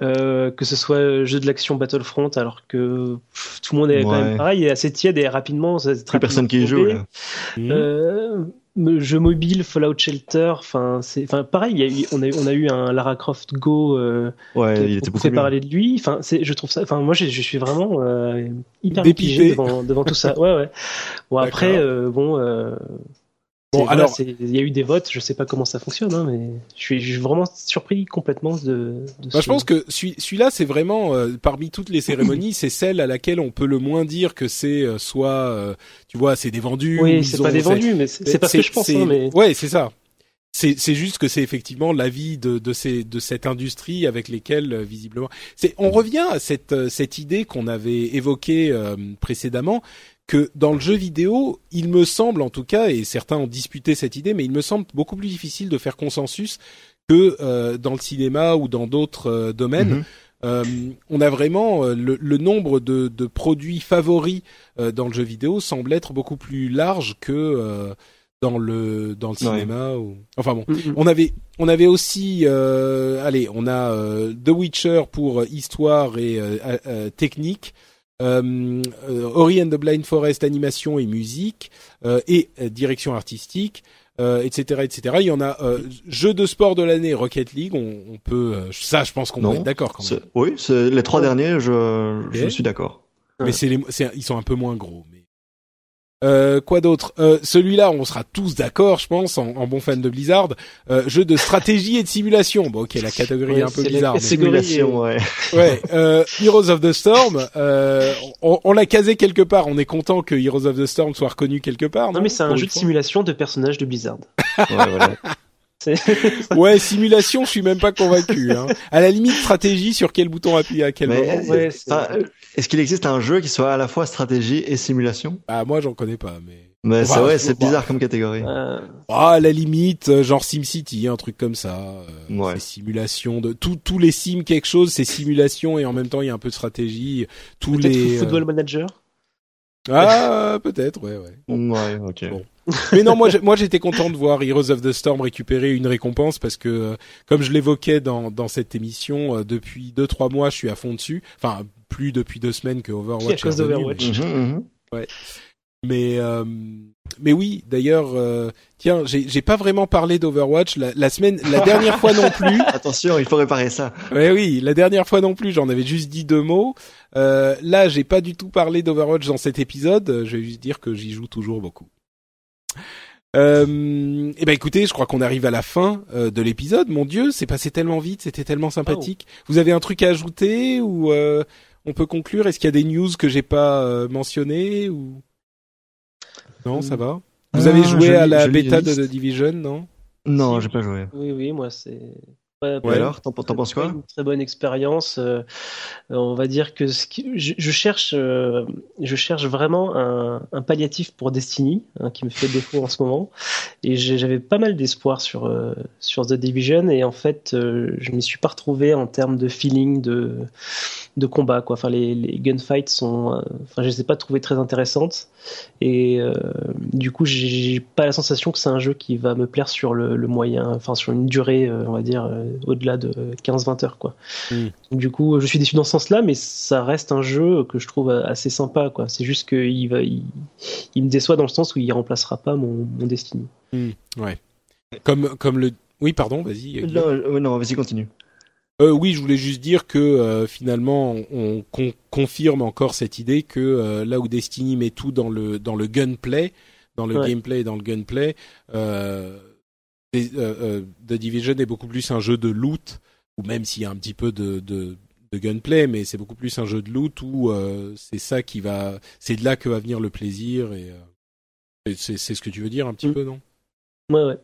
Euh, que ce soit jeu de l'action Battlefront, alors que pff, tout le monde est quand Ouais. même pareil, et assez tiède et rapidement. ça- c'est Plus personne qui y joue là. Mhm. Euh, me- jeu mobile, Fallout Shelter, enfin c'est, enfin pareil, il y a eu, on a eu, on a eu un Lara Croft Go. Euh, Ouais, qui- il on était beaucoup fait mieux. parler de lui. Enfin, c'est, je trouve ça. Enfin, moi, je, je suis vraiment euh, hyper Dépité. devant, devant tout ça. Ouais, ouais. Bon après, euh, bon. Bon, voilà, alors- il y a eu des votes. Je sais pas comment ça fonctionne, hein, mais je suis, je suis vraiment surpris complètement de. de Bah, ce- je pense que celui- celui-là, c'est vraiment euh, parmi toutes les cérémonies, c'est celle à laquelle on peut le moins dire que c'est euh, soit, euh, tu vois, c'est des vendus. ou Oui, c'est pas des vendus, mais c'est pas ce que je pense. hein, mais Ouais, c'est ça. C'est juste que c'est effectivement l'avis de de ces de cette industrie avec lesquelles euh, visiblement. On revient à cette euh, cette idée qu'on avait évoquée euh, précédemment que dans le jeu vidéo, il me semble en tout cas, et certains ont disputé cette idée, mais il me semble beaucoup plus difficile de faire consensus que euh, dans le cinéma ou dans d'autres euh, domaines. Mhm. Euh, on a vraiment euh, le, le nombre de, de produits favoris euh, dans le jeu vidéo semble être beaucoup plus large que euh, dans le dans le Ouais. cinéma ou enfin bon Mm, on avait on avait aussi euh, allez on a euh, The Witcher pour histoire et euh, euh, euh, technique euh, euh, Ori and the Blind Forest animation et musique euh, et euh, direction artistique euh, etc etc il y en a euh, jeu de sport de l'année Rocket League on, on peut euh, ça je pense qu'on peut être d'accord quand même Oui, les trois derniers, je, je suis d'accord. mais Ouais. c'est- ils sont un peu moins gros. Mais euh, quoi d'autre? Euh, Celui-là, on sera tous d'accord, je pense, en, en bon fan de Blizzard. Euh, jeu de stratégie et de simulation. Bon, ok, la catégorie Ouais, est un peu bizarre. mais- Simulation, ouais. Ouais, euh, Heroes of the Storm. Euh, on on l'a casé quelque part. On est content que Heroes of the Storm soit reconnu quelque part. Non, mais c'est un jeu de simulation de personnages de Blizzard. Ouais, voilà. Ouais, simulation, je suis même pas convaincu. Hein. À la limite, stratégie, sur quel bouton appuyer à quel Mais, moment ouais, Est-ce qu'il existe un jeu qui soit à la fois stratégie et simulation? Ah, moi, j'en connais pas, mais. Mais Bah, c'est ouais, c'est bizarre comme catégorie. Euh, Ah, à la limite, euh, genre SimCity, un truc comme ça. euh, Ouais. C'est simulation de tout, tous les sims quelque chose, c'est simulation et en même temps il y a un peu de stratégie. Tous Peut-être les Football Manager? ah peut-être, ouais, ouais. Ouais, ok. Bon. Mais non, moi, j'ai- moi j'étais content de voir Heroes of the Storm récupérer une récompense parce que, euh, comme je l'évoquais dans dans cette émission, euh, depuis deux trois mois, je suis à fond dessus. Enfin, plus depuis deux semaines que Overwatch. À cause est revenu, d'Overwatch. mais- Mhm, mhm. mais euh, mais oui, d'ailleurs, euh, tiens, j'ai j'ai pas vraiment parlé d'Overwatch la, la semaine, la dernière fois non plus. Attention, il faut réparer ça. Ouais, oui, la dernière fois non plus, j'en avais juste dit deux mots. Euh, là, j'ai pas du tout parlé d'Overwatch dans cet épisode. Je vais juste dire que j'y joue toujours beaucoup. Euh, eh ben écoutez, je crois qu'on arrive à la fin euh, de l'épisode. Mon Dieu, c'est passé tellement vite, c'était tellement sympathique. Vous avez un truc à ajouter ou euh, on peut conclure? Est-ce qu'il y a des news que j'ai pas euh, mentionnées ou? Non Ça va. Vous Ah, avez joué je à la bêta la de. The Division, non? Non, j'ai pas joué. Oui, oui, moi c'est. Ouais, alors, t'en penses quoi Une très bonne expérience. euh, on va dire que ce qui- je, je cherche, euh, je cherche vraiment un, un palliatif pour Destiny, hein, qui me fait défaut en ce moment. Et j'avais pas mal d'espoir sur euh, sur The Division, et en fait, euh, je m'y suis pas retrouvé en termes de feeling, de de combat quoi. Enfin les, les gunfights sont, euh, enfin je les ai pas trouvées très intéressantes et euh, du coup j'ai pas la sensation que c'est un jeu qui va me plaire sur le, le moyen, enfin sur une durée euh, on va dire euh, au-delà de 15-20 heures quoi. Mm. Donc, du coup je suis déçu dans ce sens-là, mais ça reste un jeu que je trouve assez sympa quoi. C'est juste qu'il va, il, il me déçoit dans le sens où il remplacera pas mon, mon Destiny. Hmm, ouais. Comme comme le oui pardon vas-y. Non, vas-y, continue. Euh, oui, je voulais juste dire que euh, finalement on con- confirme encore cette idée que euh, là où Destiny met tout dans le dans le gunplay, dans le Ouais. gameplay et dans le gunplay, euh, euh, euh, The Division est beaucoup plus un jeu de loot ou même s'il y a un petit peu de, de de gunplay, mais c'est beaucoup plus un jeu de loot où euh, c'est ça qui va, c'est de là que va venir le plaisir et euh, et c'est c'est ce que tu veux dire un petit Mm. peu, non? Ouais ouais.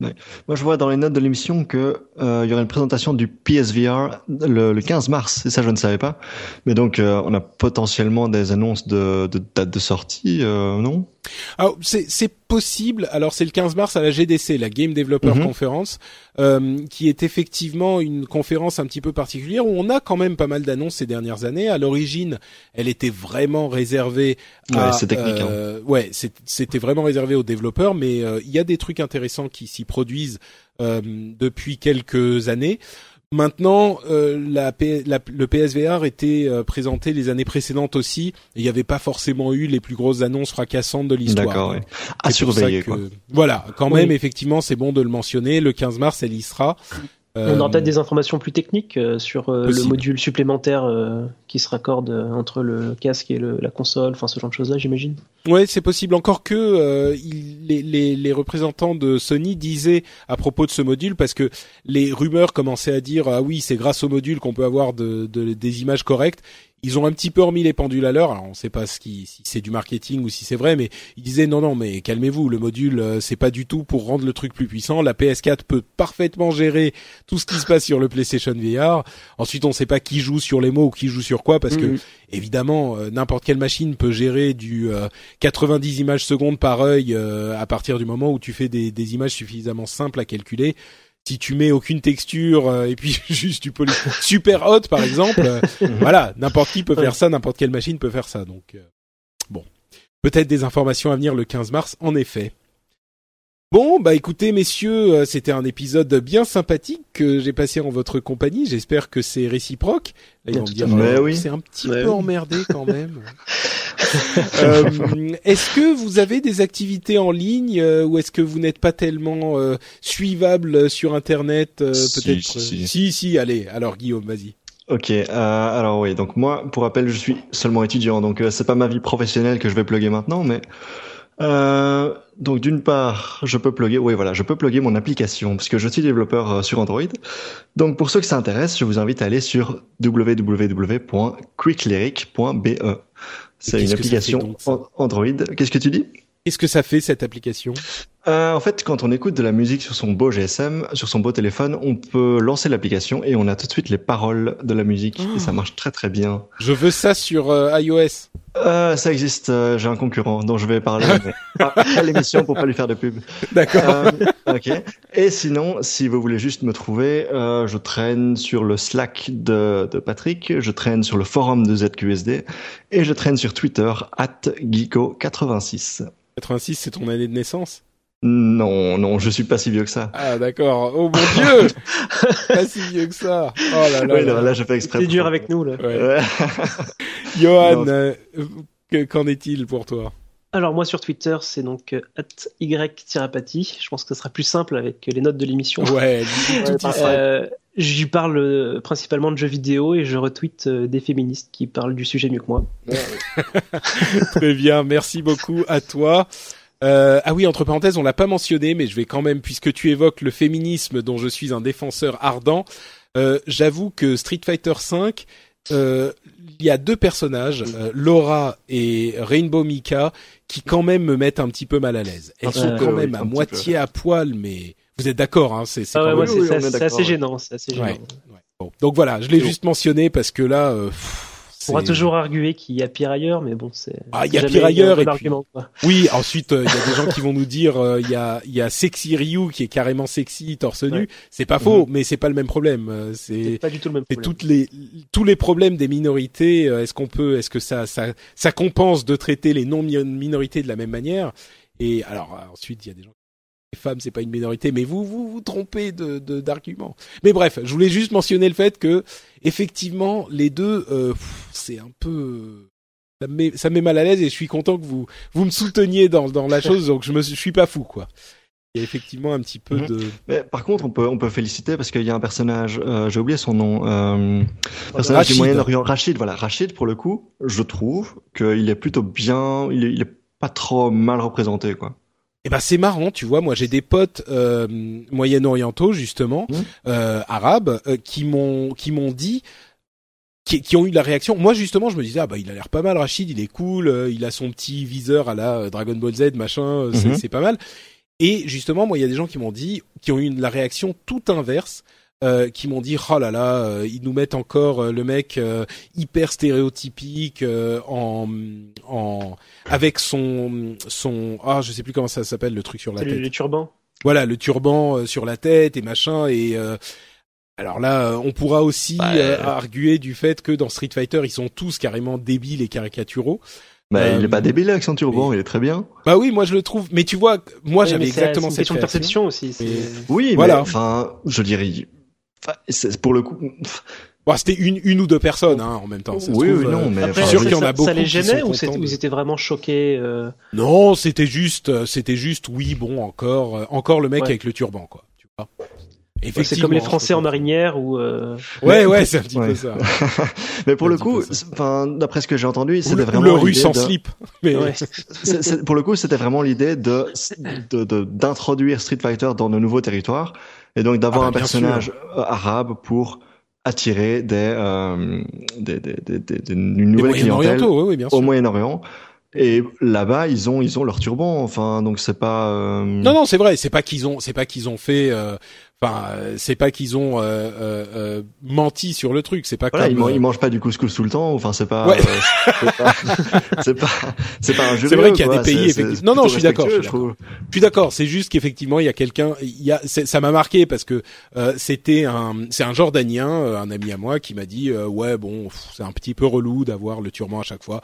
Moi, je vois dans les notes de l'émission que euh, y aurait une présentation du PSVR le, le 15 mars, et ça, je ne savais pas. Mais donc, euh, on a potentiellement des annonces de, de date de sortie, euh, non? C'est c'est possible. Alors c'est le 15 mars à la GDC, la Game Developer Mhm. Conference, euh, qui est effectivement une conférence un petit peu particulière où on a quand même pas mal d'annonces ces dernières années. À l'origine, elle était vraiment réservée à Ouais, c'est technique, hein. euh, ouais, c'était vraiment réservé aux développeurs, mais euh, il y a des trucs intéressants qui s'y produisent euh, depuis quelques années. Maintenant, euh, la, P- la- le PSVR était euh, présenté les années précédentes aussi. et Il n'y avait pas forcément eu les plus grosses annonces fracassantes de l'histoire. D'accord, ouais. À surveiller, que- quoi. Voilà, quand Oui. même, effectivement, c'est bon de le mentionner. Le 15 mars, elle y sera. On aura Euh, peut-être des informations plus techniques euh, sur euh, le module supplémentaire euh, qui se raccorde entre le casque et le, la console, enfin ce genre de choses-là, j'imagine. Ouais, c'est possible. Encore que euh, il- les, les, les représentants de Sony disaient à propos de ce module, parce que les rumeurs commençaient à dire ah oui, c'est grâce au module qu'on peut avoir de, de- des images correctes. Ils ont un petit peu remis les pendules à l'heure. Alors on ne sait pas ce qui, si c'est du marketing ou si c'est vrai, mais ils disaient non non, mais calmez-vous, le module euh, c'est pas du tout pour rendre le truc plus puissant. La PS4 peut parfaitement gérer tout ce qui se passe sur le PlayStation VR. Ensuite, on ne sait pas qui joue sur les mots ou qui joue sur quoi, parce que Mhm. évidemment euh, n'importe quelle machine peut gérer du euh, 90 images secondes par œil euh, à partir du moment où tu fais des, des images suffisamment simples à calculer. Si tu mets aucune texture euh, et puis juste du poly super hot par exemple, euh, voilà, n'importe qui peut faire ça, n'importe quelle machine peut faire ça. Donc euh, bon, peut-être des informations à venir le 15 mars en effet. Bon, bah écoutez messieurs, euh, c'était un épisode bien sympathique que j'ai passé en votre compagnie. J'espère que c'est réciproque. Là, ils vont me dire, Mais euh, oui. c'est un petit peu oui. emmerdé quand même. Euh, est-ce que vous avez des activités en ligne euh, ou est-ce que vous n'êtes pas tellement euh, suivable sur Internet euh, Si, Peut-être. si, si. si, si, allez. Alors Guillaume, vas-y. Ok, euh, alors oui, donc moi, pour rappel, je suis seulement étudiant, donc euh, c'est pas ma vie professionnelle que je vais plugger maintenant, mais euh, donc d'une part, je peux plugger, oui voilà, je peux plugger mon application puisque je suis développeur euh, sur Android. Donc pour ceux que ça intéresse, je vous invite à aller sur www.quicklyric.be. C'est une que ça fait application donc, ça an- Android. Qu'est-ce que tu dis? Qu'est-ce que ça fait cette application? Euh, en fait, quand on écoute de la musique sur son beau GSM, sur son beau téléphone, on peut lancer l'application et on a tout de suite les paroles de la musique Oh. et ça marche très très bien. Je veux ça sur euh, iOS. Euh, ça existe, euh, j'ai un concurrent dont je vais parler mais à l'émission pour pas lui faire de pub. D'accord. Euh, ok. Et sinon, si vous voulez juste me trouver, je traîne sur le Slack de, de Patrick, je traîne sur le forum de ZQSD et je traîne sur Twitter at Geeko86. 86, c'est ton année de naissance? Non, non, je suis pas si vieux que ça. Ah d'accord. Oh mon Dieu Pas si vieux que ça. Oh là là. Oui, là. là, je fais exprès. C'est dur avec nous là. Ouais. Ouais. Johan, Non. euh, que- qu'en est-il pour toi? Alors moi sur Twitter c'est donc euh, @y-paty. Je pense que ce sera plus simple avec les notes de l'émission. Ouais. Euh, J'y parle euh, principalement de jeux vidéo et je retweete des féministes qui parlent du sujet mieux que moi. Très bien, merci beaucoup à toi. Euh, ah oui, entre parenthèses, on l'a pas mentionné, mais je vais quand même, puisque tu évoques le féminisme dont je suis un défenseur ardent, euh, j'avoue que Street Fighter V, euh, il y a deux personnages, euh, Laura et Rainbow Mika, qui quand même me mettent un petit peu mal à l'aise. Elles Un sont quand même oui, à moitié à poil, mais vous êtes d'accord, hein C'est c'est Ah ouais, oui, c'est oui, assez gênant, c'est assez gênant. Ouais. Ouais. Bon, donc voilà, je l'ai juste mentionné parce que là, euh, pff, On pourra C'est- toujours arguer qu'il y a pire ailleurs, mais bon, c'est. Ah, il y a pire ailleurs, un puis- quoi. Oui, ensuite euh, il y a des gens qui vont nous dire euh, il y a il y a sexy Ryu qui est carrément sexy torse nu. Ouais. C'est pas faux, mais c'est pas le même problème. Euh, C'est pas du tout le même problème. toutes les tous les problèmes des minorités. Est-ce qu'on peut est-ce que ça ça ça compense de traiter les non minorités de la même manière? Et alors ensuite il y a des gens les femmes c'est pas une minorité, mais vous vous vous trompez de de- d'argument. Mais bref, je voulais juste mentionner le fait que effectivement les deux euh, c'est un peu ça me met, ça me met mal à l'aise et je suis content que vous vous me souteniez dans dans la chose donc je me suis- je suis pas fou quoi. Il y a effectivement un petit peu Mhm. de Mais par contre, on peut, on peut féliciter parce qu'il y a un personnage, euh, j'ai oublié son nom, euh, personnage Rachid. du Moyen-Orient, Rachid. Voilà, Rachid pour le coup, je trouve qu'il est plutôt bien, il est, il est pas trop mal représenté quoi. Eh ben c'est marrant, tu vois. Moi, j'ai des potes euh, moyen-orientaux justement, Mhm. euh, arabes, euh, qui m'ont qui m'ont dit, qui, qui ont eu la réaction. Moi, justement, je me disais ah bah il a l'air pas mal, Rachid, il est cool, euh, il a son petit viseur à la euh, Dragon Ball Z, machin, euh, c'est Mhm. c'est pas mal. Et justement, moi, il y a des gens qui m'ont dit, qui ont eu la réaction tout inverse. Euh, qui m'ont dit oh là là euh, ils nous mettent encore euh, le mec euh, hyper stéréotypique euh, en en avec son son ah je sais plus comment ça s'appelle le truc sur la tête le, le turban. voilà le turban euh, sur la tête et machin et euh, alors là euh, on pourra aussi Bah, euh, euh, arguer du fait que dans Street Fighter ils sont tous carrément débiles et caricaturaux Euh, il est pas débile avec son turban, mais- il est très bien. bah oui moi je le trouve mais tu vois moi j'avais exactement c'est une cette question de perception aussi. Oui, Voilà. mais enfin, je dirais, pour le coup. Bon, c'était une une ou deux personnes hein, en même temps ça Oui, trouve, oui, euh, non, mais Après, sûr qu'il y en a ça, beaucoup ça les gênait ou de- ils étaient vraiment choqués euh, non c'était juste euh, c'était juste oui bon encore euh, encore le mec Ouais. avec le turban quoi tu vois C'est comme les Français en marinière ou euh, ouais ouais c'est un petit Ouais. peu ça mais pour le coup, enfin, d'après ce que j'ai entendu, c'était vraiment le russe l'idée en de- slip mais ouais. Pour le coup, c'était vraiment l'idée de de- de- d'introduire Street Fighter dans de nouveaux territoires et donc d'avoir Ah bah, un personnage euh, arabe pour attirer des, euh, des, des, des, des- des- une nouvelle clientèle Moyen-Orientaux, oui, oui, bien sûr. au Moyen-Orient. Et là-bas, ils ont ils ont leur turban. Enfin, donc c'est pas. euh, Non, non, c'est vrai. C'est pas qu'ils ont, c'est pas qu'ils ont fait. euh, Enfin, euh, c'est pas qu'ils ont euh, euh, euh, menti sur le truc. C'est pas Voilà, comme. ils, man- euh, ils mangent pas du couscous tout le temps. Enfin, c'est pas. Ouais. euh, c'est pas. C'est pas. C'est pas injurieux. C'est vrai qu'il y a quoi. des pays, effectivement. Non, non, je suis d'accord, je suis trouve. Je suis d'accord. C'est juste qu'effectivement, il y a quelqu'un. Il y a. Ça m'a marqué parce que euh, c'était un. C'est un Jordanien, un ami à moi, qui m'a dit euh, ouais bon, c'est un petit peu relou d'avoir le turban à chaque fois.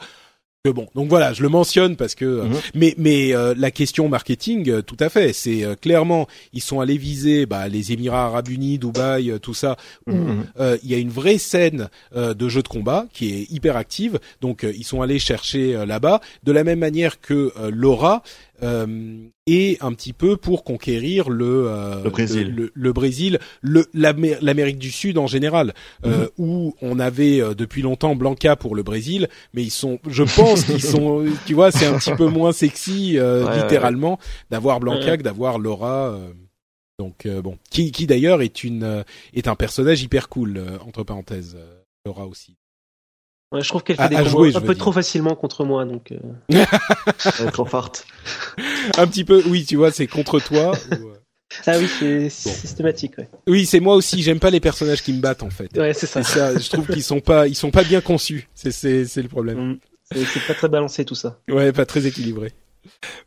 Que bon, donc voilà, je le mentionne parce que. euh, Mhm. Mais mais euh, la question marketing, euh, tout à fait. C'est euh, clairement ils sont allés viser bah, les Émirats Arabes Unis, Dubaï, tout ça, où Mhm. euh, il y a une vraie scène euh, de jeu de combat qui est hyper active. Donc euh, ils sont allés chercher euh, là-bas de la même manière que euh, Laura et un petit peu pour conquérir le euh, Le Brésil. le, le Brésil, l'Amérique du Sud en général, euh, Mhm. où on avait euh, depuis longtemps Blanca pour le Brésil, mais ils sont, je pense qu'ils sont, tu vois, c'est un petit peu moins sexy euh, Ouais, ouais, littéralement d'avoir Blanca Ouais. que d'avoir Laura. euh, donc euh, bon, qui, qui d'ailleurs est une euh, est un personnage hyper cool euh, entre parenthèses, euh, Laura aussi. Ouais, je trouve qu'elle fait À- des à combos jouer, je un peu dire. trop facilement contre moi, donc. euh, Elle est trop forte. Un petit peu, oui, tu vois, c'est contre toi. ou, euh, Ah oui, c'est systématique. Ouais, Oui, c'est moi aussi. J'aime pas les personnages qui me battent en fait. ouais c'est ça. Je trouve qu'ils sont pas, ils sont pas bien conçus. C'est c'est le problème. Mm. C'est pas très balancé tout ça. Ouais, pas très équilibré.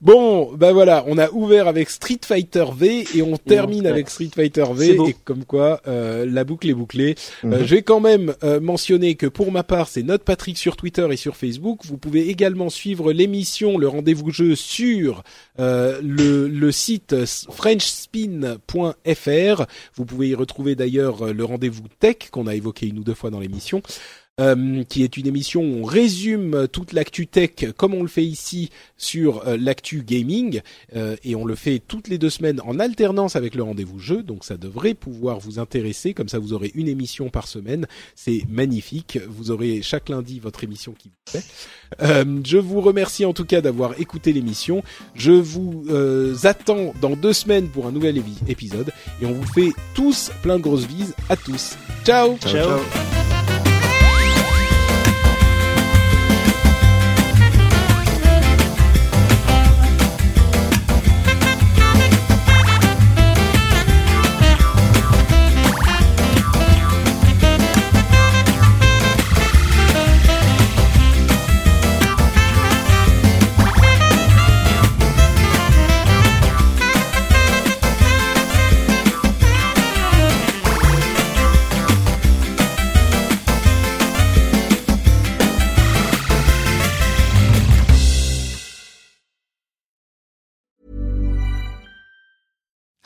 Bon, bah voilà, on a ouvert avec Street Fighter V et on termine avec Street Fighter V et comme quoi euh, la boucle est bouclée. Euh, Mhm. je vais quand même euh, mentionner que pour ma part, c'est Note Patrick sur Twitter et sur Facebook. Vous pouvez également suivre l'émission, le rendez-vous jeu sur euh, le, le site frenchspin.fr. Vous pouvez y retrouver d'ailleurs euh, le rendez-vous tech qu'on a évoqué une ou deux fois dans l'émission. Euh, qui est une émission où on résume toute l'actu tech comme on le fait ici sur euh, l'actu gaming. Euh, et on le fait toutes les deux semaines en alternance avec le rendez-vous jeu. Donc ça devrait pouvoir vous intéresser. Comme ça vous aurez une émission par semaine. C'est magnifique. Vous aurez chaque lundi votre émission qui vous plaît. Euh, je vous remercie en tout cas d'avoir écouté l'émission. Je vous euh, attends dans deux semaines pour un nouvel épisode. Et on vous fait tous plein de grosses bises à tous. Ciao. Ciao, ciao.